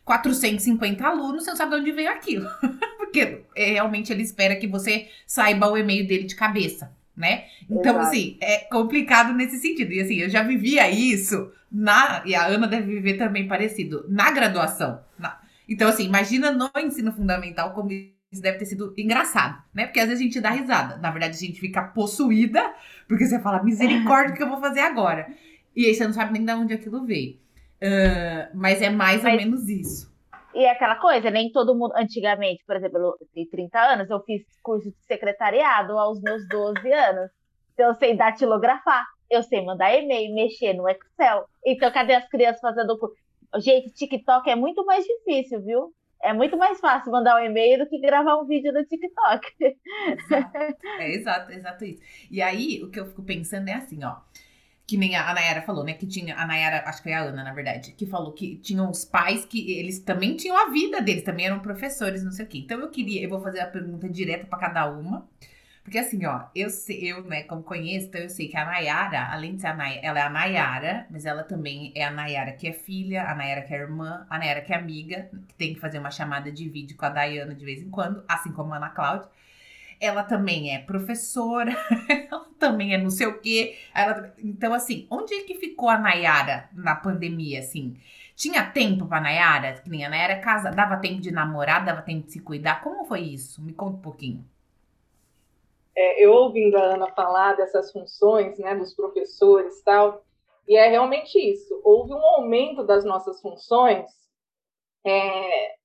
450 alunos, você não sabe de onde veio aquilo. Porque é, realmente ele espera que você saiba o e-mail dele de cabeça né? Então, Exato. assim, é complicado nesse sentido. E assim, eu já vivia isso na. E a Ana deve viver também parecido, na graduação. Na, então, assim, imagina no ensino fundamental como isso deve ter sido engraçado, né? Porque às vezes a gente dá risada. Na verdade, a gente fica possuída, porque você fala, misericórdia, o que eu vou fazer agora? E aí você não sabe nem de onde aquilo veio. Uh, mas é mais mas... ou menos isso. E é aquela coisa, nem todo mundo. Antigamente, por exemplo, eu tenho 30 anos, eu fiz curso de secretariado aos meus 12 anos. Então, eu sei datilografar, eu sei mandar e-mail, mexer no Excel. Então, cadê as crianças fazendo curso? Gente, TikTok é muito mais difícil, viu? É muito mais fácil mandar um e-mail do que gravar um vídeo no TikTok. Exato. É exato, exato isso. E aí, o que eu fico pensando é assim, ó. Que nem a Nayara falou, né? Que tinha. A Nayara, acho que foi a Ana, na verdade, que falou que tinham os pais que eles também tinham a vida deles, também eram professores, não sei o quê. Então eu queria, eu vou fazer a pergunta direta para cada uma. Porque assim, ó, eu sei, eu, né, como conheço, então eu sei que a Nayara, além de ser a Nayara, ela é a Nayara, mas ela também é a Nayara que é filha, a Nayara que é irmã, a Nayara que é amiga, que tem que fazer uma chamada de vídeo com a Dayana de vez em quando, assim como a Ana Cláudia. Ela também é professora, ela também é não sei o quê. Ela, então, assim, onde é que ficou a Nayara na pandemia, assim? Tinha tempo pra Nayara? Que nem a Nayara casa, dava tempo de namorar, dava tempo de se cuidar. Como foi isso? Me conta um pouquinho é, eu ouvindo a Ana falar dessas funções, né, dos professores e tal, e é realmente isso. Houve um aumento das nossas funções. É...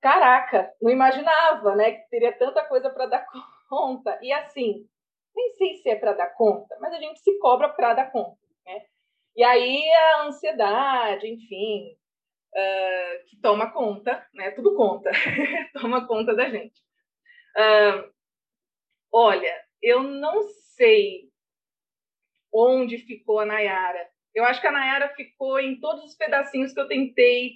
Caraca, não imaginava, né, que teria tanta coisa para dar conta. E assim, nem sei se é para dar conta, mas a gente se cobra para dar conta, né? E aí a ansiedade, enfim, uh, que toma conta, né? Tudo conta, toma conta da gente. Uh, Olha, eu não sei onde ficou a Nayara. Eu acho que a Nayara ficou em todos os pedacinhos que eu tentei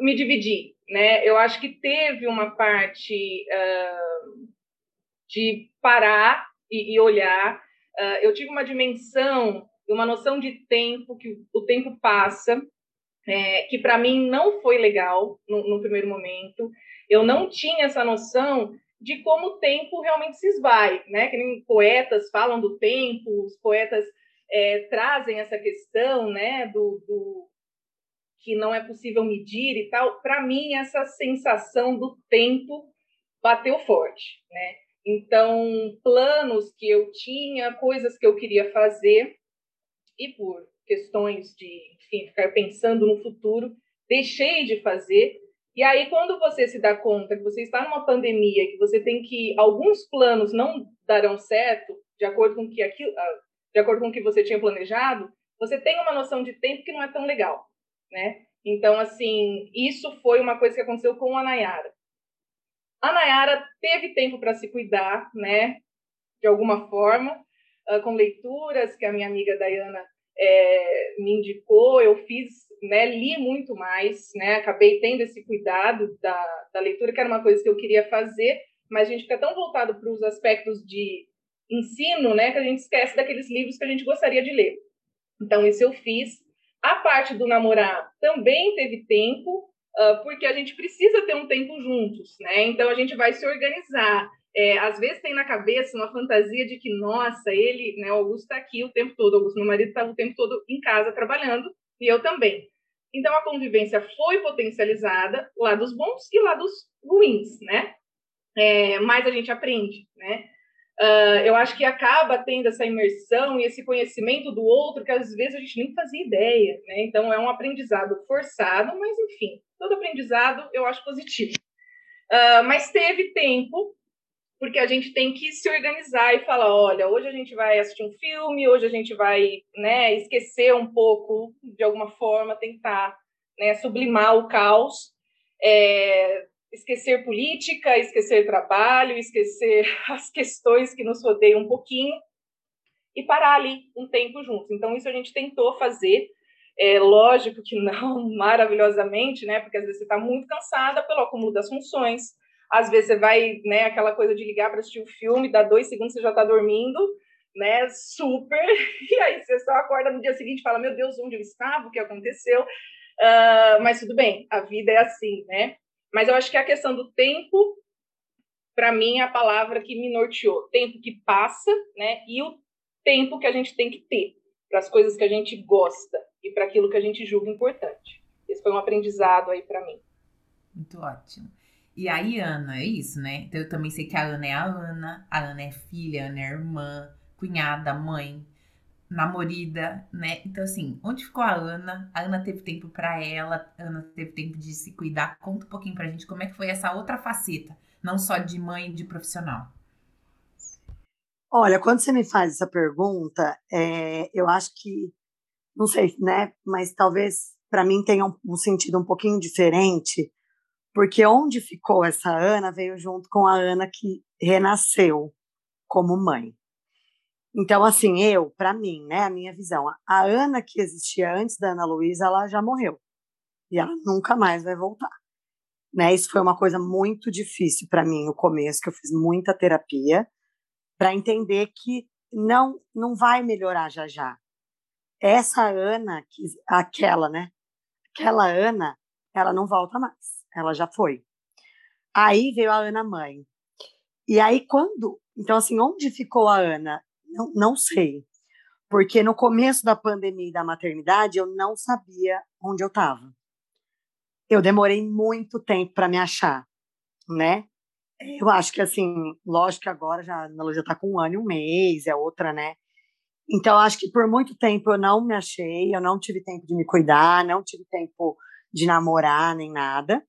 me dividir, né? Eu acho que teve uma parte uh, de parar e, e olhar. Uh, eu tive uma dimensão, uma noção de tempo que o tempo passa, é, que para mim não foi legal no, no primeiro momento. Eu não tinha essa noção de como o tempo realmente se esvai, né? Que nem poetas falam do tempo, os poetas é, trazem essa questão, né? Do, do, que não é possível medir e tal. Para mim, essa sensação do tempo bateu forte, né? Então, planos que eu tinha, coisas que eu queria fazer, e por questões de, enfim, ficar pensando no futuro, deixei de fazer e aí, quando você se dá conta que você está numa pandemia, que você tem que alguns planos não darão certo de acordo com que aquilo, ah, de acordo com o que você tinha planejado, você tem uma noção de tempo que não é tão legal, né? Então, assim, isso foi uma coisa que aconteceu com a Nayara. A Nayara teve tempo para se cuidar, né? De alguma forma, ah, com leituras que a minha amiga Dayana é, me indicou, eu fiz né, li muito mais, né, acabei tendo esse cuidado da, da leitura, que era uma coisa que eu queria fazer, mas a gente fica tão voltado para os aspectos de ensino, né, que a gente esquece daqueles livros que a gente gostaria de ler. Então, isso eu fiz. A parte do namorar também teve tempo, uh, porque a gente precisa ter um tempo juntos, né? Então, a gente vai se organizar. É, às vezes tem na cabeça uma fantasia de que, nossa, ele, né, Augusto está aqui o tempo todo, Augusto, meu marido está o tempo todo em casa trabalhando, e eu também. Então a convivência foi potencializada, lá dos bons e lá dos ruins, né? É, mas a gente aprende, né? Uh, eu acho que acaba tendo essa imersão e esse conhecimento do outro que às vezes a gente nem fazia ideia, né? Então é um aprendizado forçado, mas enfim, todo aprendizado eu acho positivo. Uh, mas teve tempo porque a gente tem que se organizar e falar, olha, hoje a gente vai assistir um filme, hoje a gente vai, né, esquecer um pouco, de alguma forma, tentar, né, sublimar o caos, é, esquecer política, esquecer trabalho, esquecer as questões que nos rodeiam um pouquinho e parar ali um tempo juntos. Então isso a gente tentou fazer, é lógico que não maravilhosamente, né, porque às vezes você está muito cansada pelo acúmulo das funções, às vezes você vai, né, aquela coisa de ligar para assistir o filme, dá dois segundos você já está dormindo, né, super, e aí você só acorda no dia seguinte e fala, meu Deus, onde eu estava, o que aconteceu? Uh, mas tudo bem, a vida é assim, né? Mas eu acho que a questão do tempo, para mim, é a palavra que me norteou. Tempo que passa, né? E o tempo que a gente tem que ter para as coisas que a gente gosta e para aquilo que a gente julga importante. Esse foi um aprendizado aí para mim. Muito ótimo. E aí, Ana, é isso, né? Então eu também sei que a Ana é a Ana, a Ana é filha, a Ana é irmã, cunhada, mãe, namorida, né? Então, assim, onde ficou a Ana? A Ana teve tempo para ela, a Ana teve tempo de se cuidar. Conta um pouquinho pra gente como é que foi essa outra faceta, não só de mãe, de profissional. Olha, quando você me faz essa pergunta, é, eu acho que, não sei, né? Mas talvez para mim tenha um, um sentido um pouquinho diferente Porque onde ficou essa Ana veio junto com a Ana que renasceu como mãe. Então, assim, eu, para mim, né, a minha visão, a Ana que existia antes da Ana Luísa, ela já morreu. E ela nunca mais vai voltar. Né? Isso foi uma coisa muito difícil para mim no começo, que eu fiz muita terapia para entender que não não vai melhorar já já. Essa Ana, que, aquela, né? Aquela Ana, ela não volta mais. Ela já foi. Aí veio a Ana mãe. E aí quando, então assim, onde ficou a Ana? Não, não sei. Porque no começo da pandemia e da maternidade eu não sabia onde eu estava. Eu demorei muito tempo para me achar, né? Eu acho que assim, lógico que agora já a já está com um ano e um mês, é outra, né? Então, acho que por muito tempo eu não me achei, eu não tive tempo de me cuidar, não tive tempo de namorar nem nada.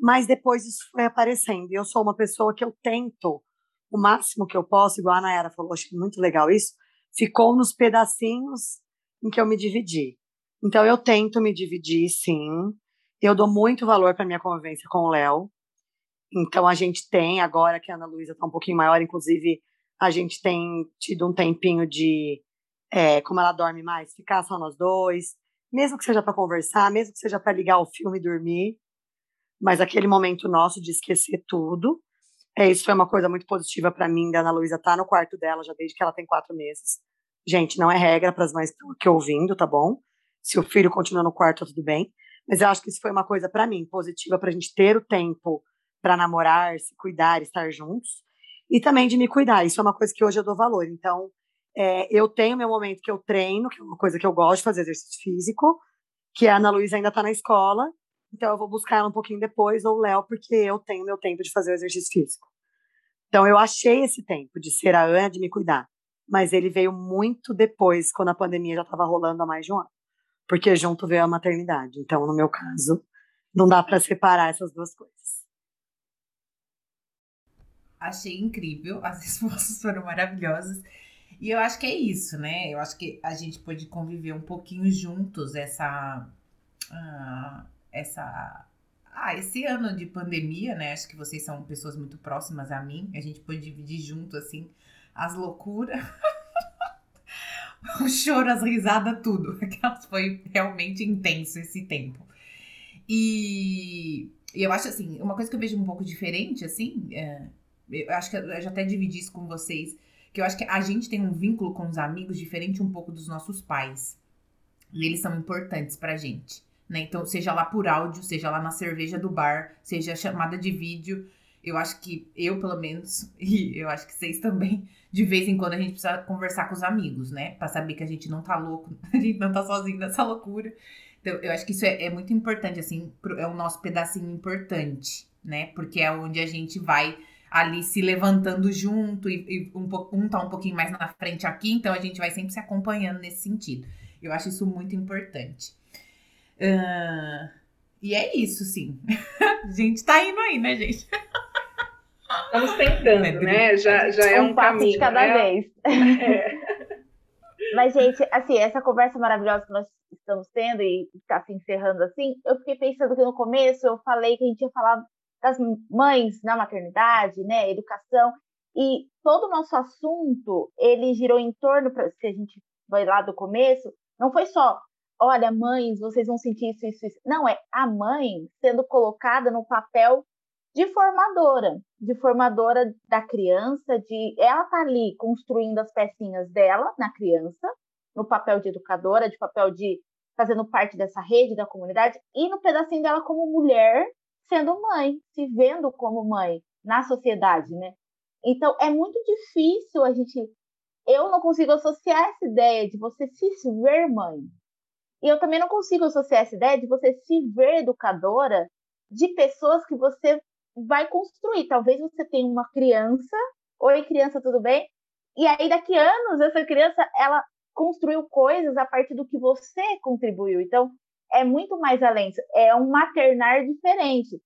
Mas depois isso foi aparecendo. E eu sou uma pessoa que eu tento o máximo que eu posso, igual a Nayara falou, acho muito legal isso, ficou nos pedacinhos em que eu me dividi. Então eu tento me dividir, sim. Eu dou muito valor para minha convivência com o Léo. Então a gente tem agora que a Ana Luísa está um pouquinho maior, inclusive a gente tem tido um tempinho de é, como ela dorme mais, ficar só nós dois, mesmo que seja para conversar, mesmo que seja para ligar o filme e dormir, mas aquele momento nosso de esquecer tudo. É, isso foi uma coisa muito positiva para mim, da Ana Luísa tá no quarto dela já desde que ela tem quatro meses. Gente, não é regra para as mães que ouvindo, tá bom? Se o filho continua no quarto, tudo bem. Mas eu acho que isso foi uma coisa para mim positiva para a gente ter o tempo para namorar, se cuidar, estar juntos e também de me cuidar. Isso é uma coisa que hoje eu dou valor. Então, é, eu tenho meu momento que eu treino, que é uma coisa que eu gosto de fazer exercício físico, que a Ana Luísa ainda está na escola, então eu vou buscar ela um pouquinho depois, ou o Léo, porque eu tenho meu tempo de fazer o exercício físico. Então eu achei esse tempo de ser a Ana, de me cuidar. Mas ele veio muito depois, quando a pandemia já estava rolando há mais de um ano. Porque junto veio a maternidade. Então, no meu caso, não dá para separar essas duas coisas. Achei incrível, as respostas foram maravilhosas. E eu acho que é isso, né? Eu acho que a gente pode conviver um pouquinho juntos essa. Uh, essa. Ah, esse ano de pandemia, né? Acho que vocês são pessoas muito próximas a mim. A gente pode dividir junto, assim, as loucuras. o choro, as risadas, tudo. Foi realmente intenso esse tempo. E eu acho assim, uma coisa que eu vejo um pouco diferente, assim, é, eu acho que eu já até dividi isso com vocês que eu acho que a gente tem um vínculo com os amigos diferente um pouco dos nossos pais. E eles são importantes pra gente. Né? Então, seja lá por áudio, seja lá na cerveja do bar, seja chamada de vídeo. Eu acho que eu, pelo menos, e eu acho que vocês também, de vez em quando a gente precisa conversar com os amigos, né? Pra saber que a gente não tá louco, a gente não tá sozinho nessa loucura. Então, eu acho que isso é, é muito importante, assim, é o nosso pedacinho importante, né? Porque é onde a gente vai ali se levantando junto e, e um, um tá um pouquinho mais na frente aqui, então a gente vai sempre se acompanhando nesse sentido. Eu acho isso muito importante. Uh, e é isso, sim. a gente tá indo aí, né, gente? Estamos tentando, né? né? Já, já é um, um passo caminho, de cada né? vez. É. Mas, gente, assim, essa conversa maravilhosa que nós estamos tendo e está se encerrando assim, eu fiquei pensando que no começo eu falei que a gente ia falar das mães na maternidade, né, educação, e todo o nosso assunto, ele girou em torno, se a gente vai lá do começo, não foi só, olha, mães, vocês vão sentir isso, isso, isso. Não, é a mãe sendo colocada no papel de formadora, de formadora da criança, de ela tá ali construindo as pecinhas dela na criança, no papel de educadora, de papel de fazendo parte dessa rede da comunidade e no pedacinho dela como mulher sendo mãe, se vendo como mãe na sociedade, né? Então é muito difícil a gente. Eu não consigo associar essa ideia de você se ver mãe. E eu também não consigo associar essa ideia de você se ver educadora de pessoas que você vai construir. Talvez você tenha uma criança, oi criança, tudo bem? E aí daqui a anos essa criança ela construiu coisas a partir do que você contribuiu. Então é muito mais além, é um maternar diferente.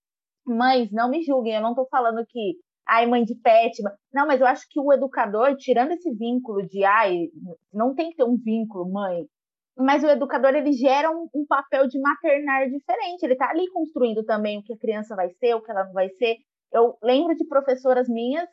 Mães, não me julguem, eu não estou falando que ai, mãe de pet, não, mas eu acho que o educador, tirando esse vínculo de ai, não tem que ter um vínculo, mãe, mas o educador ele gera um, um papel de maternar diferente. Ele está ali construindo também o que a criança vai ser, o que ela não vai ser. Eu lembro de professoras minhas,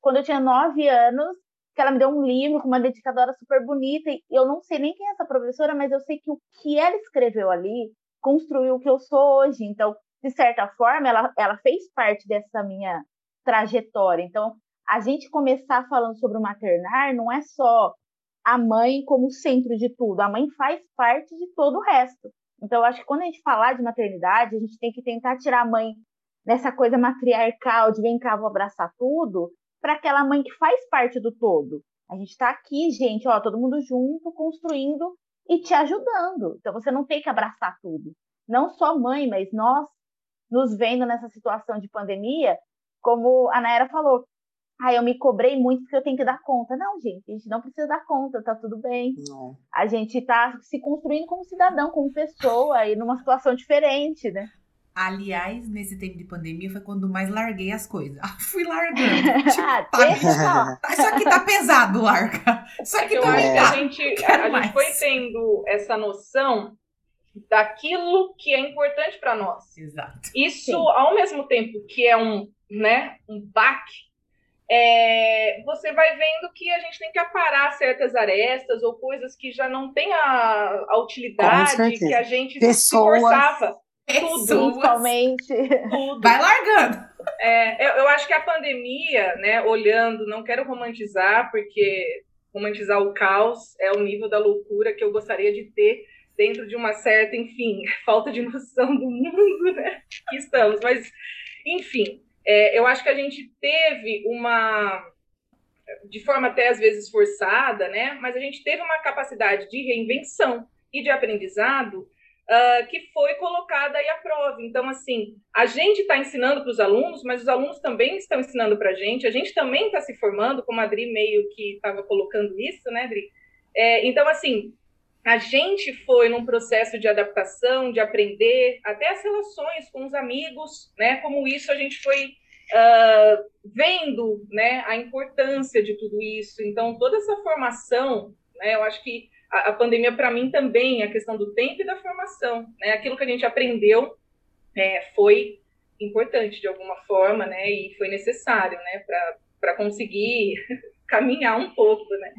quando eu tinha nove anos, que ela me deu um livro com uma dedicadora super bonita. E eu não sei nem quem é essa professora, mas eu sei que o que ela escreveu ali construiu o que eu sou hoje. Então, de certa forma, ela, ela fez parte dessa minha trajetória. Então, a gente começar falando sobre o maternar não é só a mãe como centro de tudo, a mãe faz parte de todo o resto. Então, acho que quando a gente falar de maternidade, a gente tem que tentar tirar a mãe nessa coisa matriarcal de vem cá, vou abraçar tudo, para aquela mãe que faz parte do todo. A gente está aqui, gente, ó, todo mundo junto, construindo e te ajudando. Então você não tem que abraçar tudo. Não só mãe, mas nós nos vendo nessa situação de pandemia, como a Naira falou, ah, eu me cobrei muito porque eu tenho que dar conta. Não, gente, a gente não precisa dar conta, tá tudo bem. Não. A gente está se construindo como cidadão, como pessoa, e numa situação diferente, né? Aliás, nesse tempo de pandemia foi quando mais larguei as coisas. Ah, fui largando. Tipo, ah, tá, isso aqui tá pesado, larga. Isso aqui é tá legal. A gente, a gente foi tendo essa noção daquilo que é importante para nós. Exato. Isso, Sim. ao mesmo tempo que é um, né, um baque, é, você vai vendo que a gente tem que aparar certas arestas ou coisas que já não têm a, a utilidade que a gente Pessoas. se esforçava. Tudo. Principalmente. Tudo. Vai largando. É, eu, eu, acho que a pandemia, né, olhando, não quero romantizar, porque romantizar o caos é o nível da loucura que eu gostaria de ter dentro de uma certa, enfim, falta de noção do mundo né, que estamos. Mas, enfim, é, eu acho que a gente teve uma, de forma até às vezes forçada, né, mas a gente teve uma capacidade de reinvenção e de aprendizado uh, que foi colocada aí à prova. Então, assim, a gente está ensinando para os alunos, mas os alunos também estão ensinando para a gente, a gente também está se formando, como a Adri meio que estava colocando isso, né, Adri? É, então, assim, a gente foi num processo de adaptação, de aprender, até as relações com os amigos, né? Como isso a gente foi uh, vendo, né? A importância de tudo isso. Então, toda essa formação, né? Eu acho que a, a pandemia, para mim, também, a questão do tempo e da formação. Né? Aquilo que a gente aprendeu é, foi importante de alguma forma, né? E foi necessário, né? Para conseguir caminhar um pouco, né?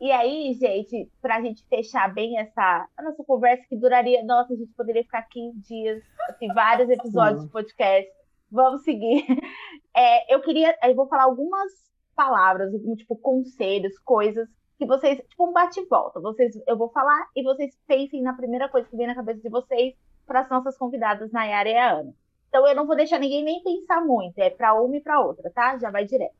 E aí, gente, para a gente fechar bem essa a nossa conversa que duraria, nossa, a gente poderia ficar 15 dias, assim, vários episódios de podcast. Vamos seguir. É, eu queria, eu vou falar algumas palavras, tipo conselhos, coisas que vocês, tipo um bate-volta. Vocês, eu vou falar e vocês pensem na primeira coisa que vem na cabeça de vocês para as nossas convidadas Nayara e a Ana. Então eu não vou deixar ninguém nem pensar muito, é para uma e para outra, tá? Já vai direto.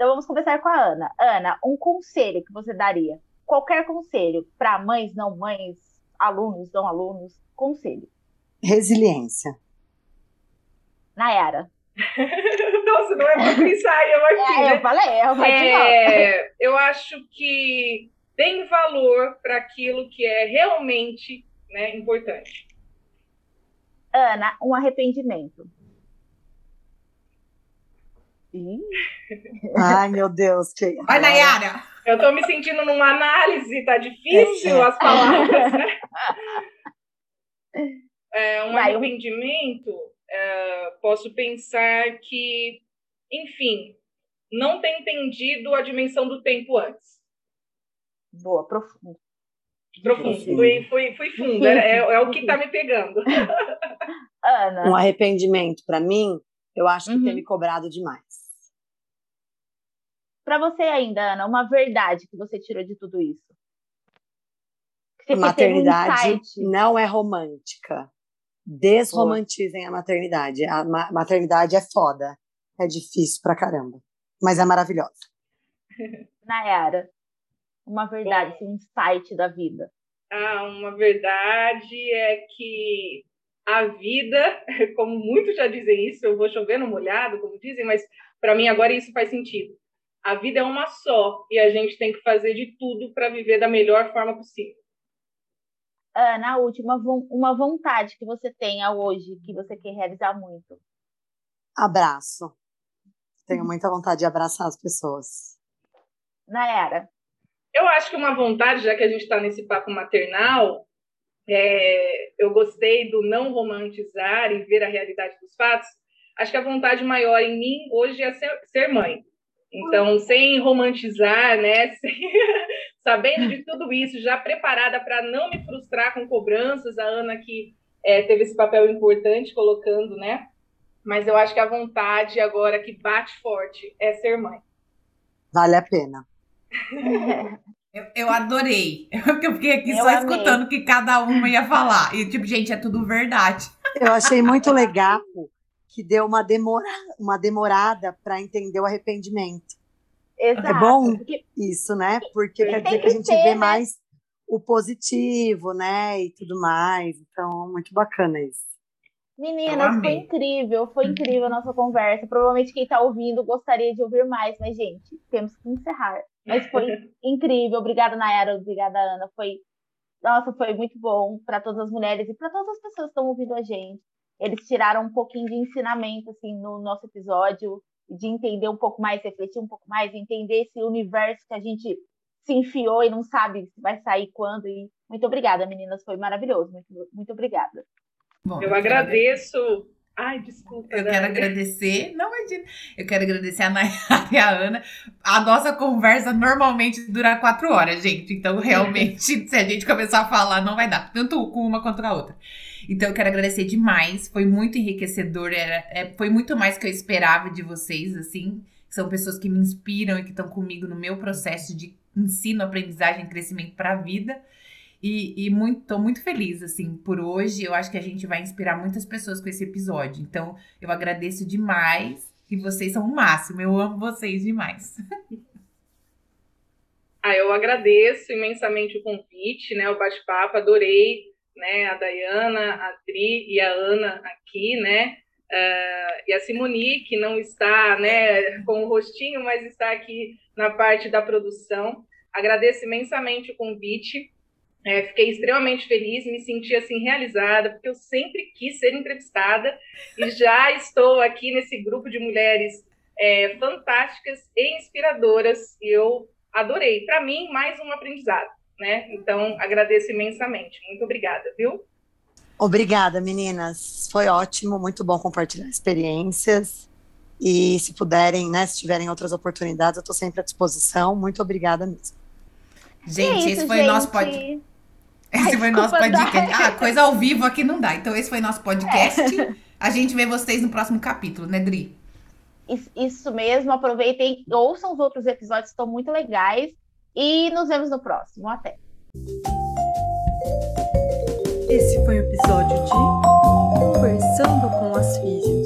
Então vamos começar com a Ana. Ana, um conselho que você daria? Qualquer conselho para mães, não mães, alunos, não alunos, conselho. Resiliência. Nayara. Nossa, não é para pensar eu aqui. É, né? Eu falei, eu, é, eu acho que tem valor para aquilo que é realmente né, importante. Ana, um arrependimento. Ai, meu Deus. Que... Vai, Nayara! Eu estou me sentindo numa análise, tá difícil é. as palavras, né? É, um Vai, arrependimento uh, posso pensar que, enfim, não ter entendido a dimensão do tempo antes. Boa, profundo. Profundo, fui, fui, fui fundo, é, é, o que está me pegando. Ana. Um arrependimento para mim, eu acho que uhum. ter me cobrado demais. Para você ainda, Ana, uma verdade que você tirou de tudo isso? a maternidade um não é romântica. Desromantizem a maternidade. A ma maternidade é foda. É difícil pra caramba. Mas é maravilhosa. Nayara, uma verdade, um insight da vida. Ah, uma verdade é que a vida, como muitos já dizem isso, eu vou chover no molhado, como dizem, mas para mim agora isso faz sentido. A vida é uma só e a gente tem que fazer de tudo para viver da melhor forma possível. Ana, última, uma vontade que você tenha hoje, que você quer realizar muito? Abraço. Tenho muita vontade de abraçar as pessoas. Nayara? Eu acho que uma vontade, já que a gente está nesse papo maternal, é, eu gostei do não romantizar e ver a realidade dos fatos. Acho que a vontade maior em mim hoje é ser, ser mãe. Então, sem romantizar, né? Sem, sabendo de tudo isso, já preparada para não me frustrar com cobranças, a Ana que é, teve esse papel importante colocando, né? Mas eu acho que a vontade agora que bate forte é ser mãe. Vale a pena. Eu, eu adorei. Eu fiquei aqui eu só amei. escutando o que cada uma ia falar. E, tipo, gente, é tudo verdade. Eu achei muito legal que deu uma, demora, uma demorada para entender o arrependimento. Exato. É bom porque... isso, né? Porque quer dizer que a gente ser, vê né? mais o positivo, né? E tudo mais. Então, muito bacana isso. Meninas, foi incrível, foi incrível a nossa conversa. Provavelmente quem está ouvindo gostaria de ouvir mais, mas, gente, temos que encerrar. Mas foi incrível. Obrigada, Nayara. Obrigada, Ana. Foi, nossa, foi muito bom para todas as mulheres e para todas as pessoas que estão ouvindo a gente. Eles tiraram um pouquinho de ensinamento, assim, no nosso episódio, de entender um pouco mais, refletir um pouco mais, entender esse universo que a gente se enfiou e não sabe se vai sair quando. E muito obrigada, meninas. Foi maravilhoso. Muito, muito obrigada. Bom, eu, eu agradeço. Ai, desculpa. Eu quero agradecer. Não, imagina. Eu quero agradecer a Nayara e a Ana. A nossa conversa normalmente dura quatro horas, gente. Então, realmente, se a gente começar a falar, não vai dar. Tanto com uma quanto com a outra. Então, eu quero agradecer demais. Foi muito enriquecedor. Era, é, foi muito mais que eu esperava de vocês, assim. São pessoas que me inspiram e que estão comigo no meu processo de ensino, aprendizagem, crescimento para a vida. E, e muito, tô muito feliz, assim, por hoje. Eu acho que a gente vai inspirar muitas pessoas com esse episódio. Então, eu agradeço demais. E vocês são o máximo. Eu amo vocês demais. Ah, eu agradeço imensamente o convite, né? O bate-papo, adorei, né? A Dayana, a Tri e a Ana aqui, né? Uh, e a Simoni, que não está né, com o rostinho, mas está aqui na parte da produção. Agradeço imensamente o convite. É, fiquei extremamente feliz, me senti assim realizada, porque eu sempre quis ser entrevistada e já estou aqui nesse grupo de mulheres é, fantásticas e inspiradoras e eu adorei. Para mim, mais um aprendizado, né? Então, agradeço imensamente. Muito obrigada, viu? Obrigada, meninas. Foi ótimo, muito bom compartilhar experiências. E se puderem, né, se tiverem outras oportunidades, eu estou sempre à disposição. Muito obrigada mesmo. Gente, isso, esse foi o nosso podcast. Esse foi nosso podcast. Ah, coisa ao vivo aqui não dá. Então, esse foi nosso podcast. É. A gente vê vocês no próximo capítulo, né, Dri? Isso mesmo. Aproveitem, ouçam os outros episódios, estão muito legais. E nos vemos no próximo. Até. Esse foi o episódio de Conversando com as Físicas.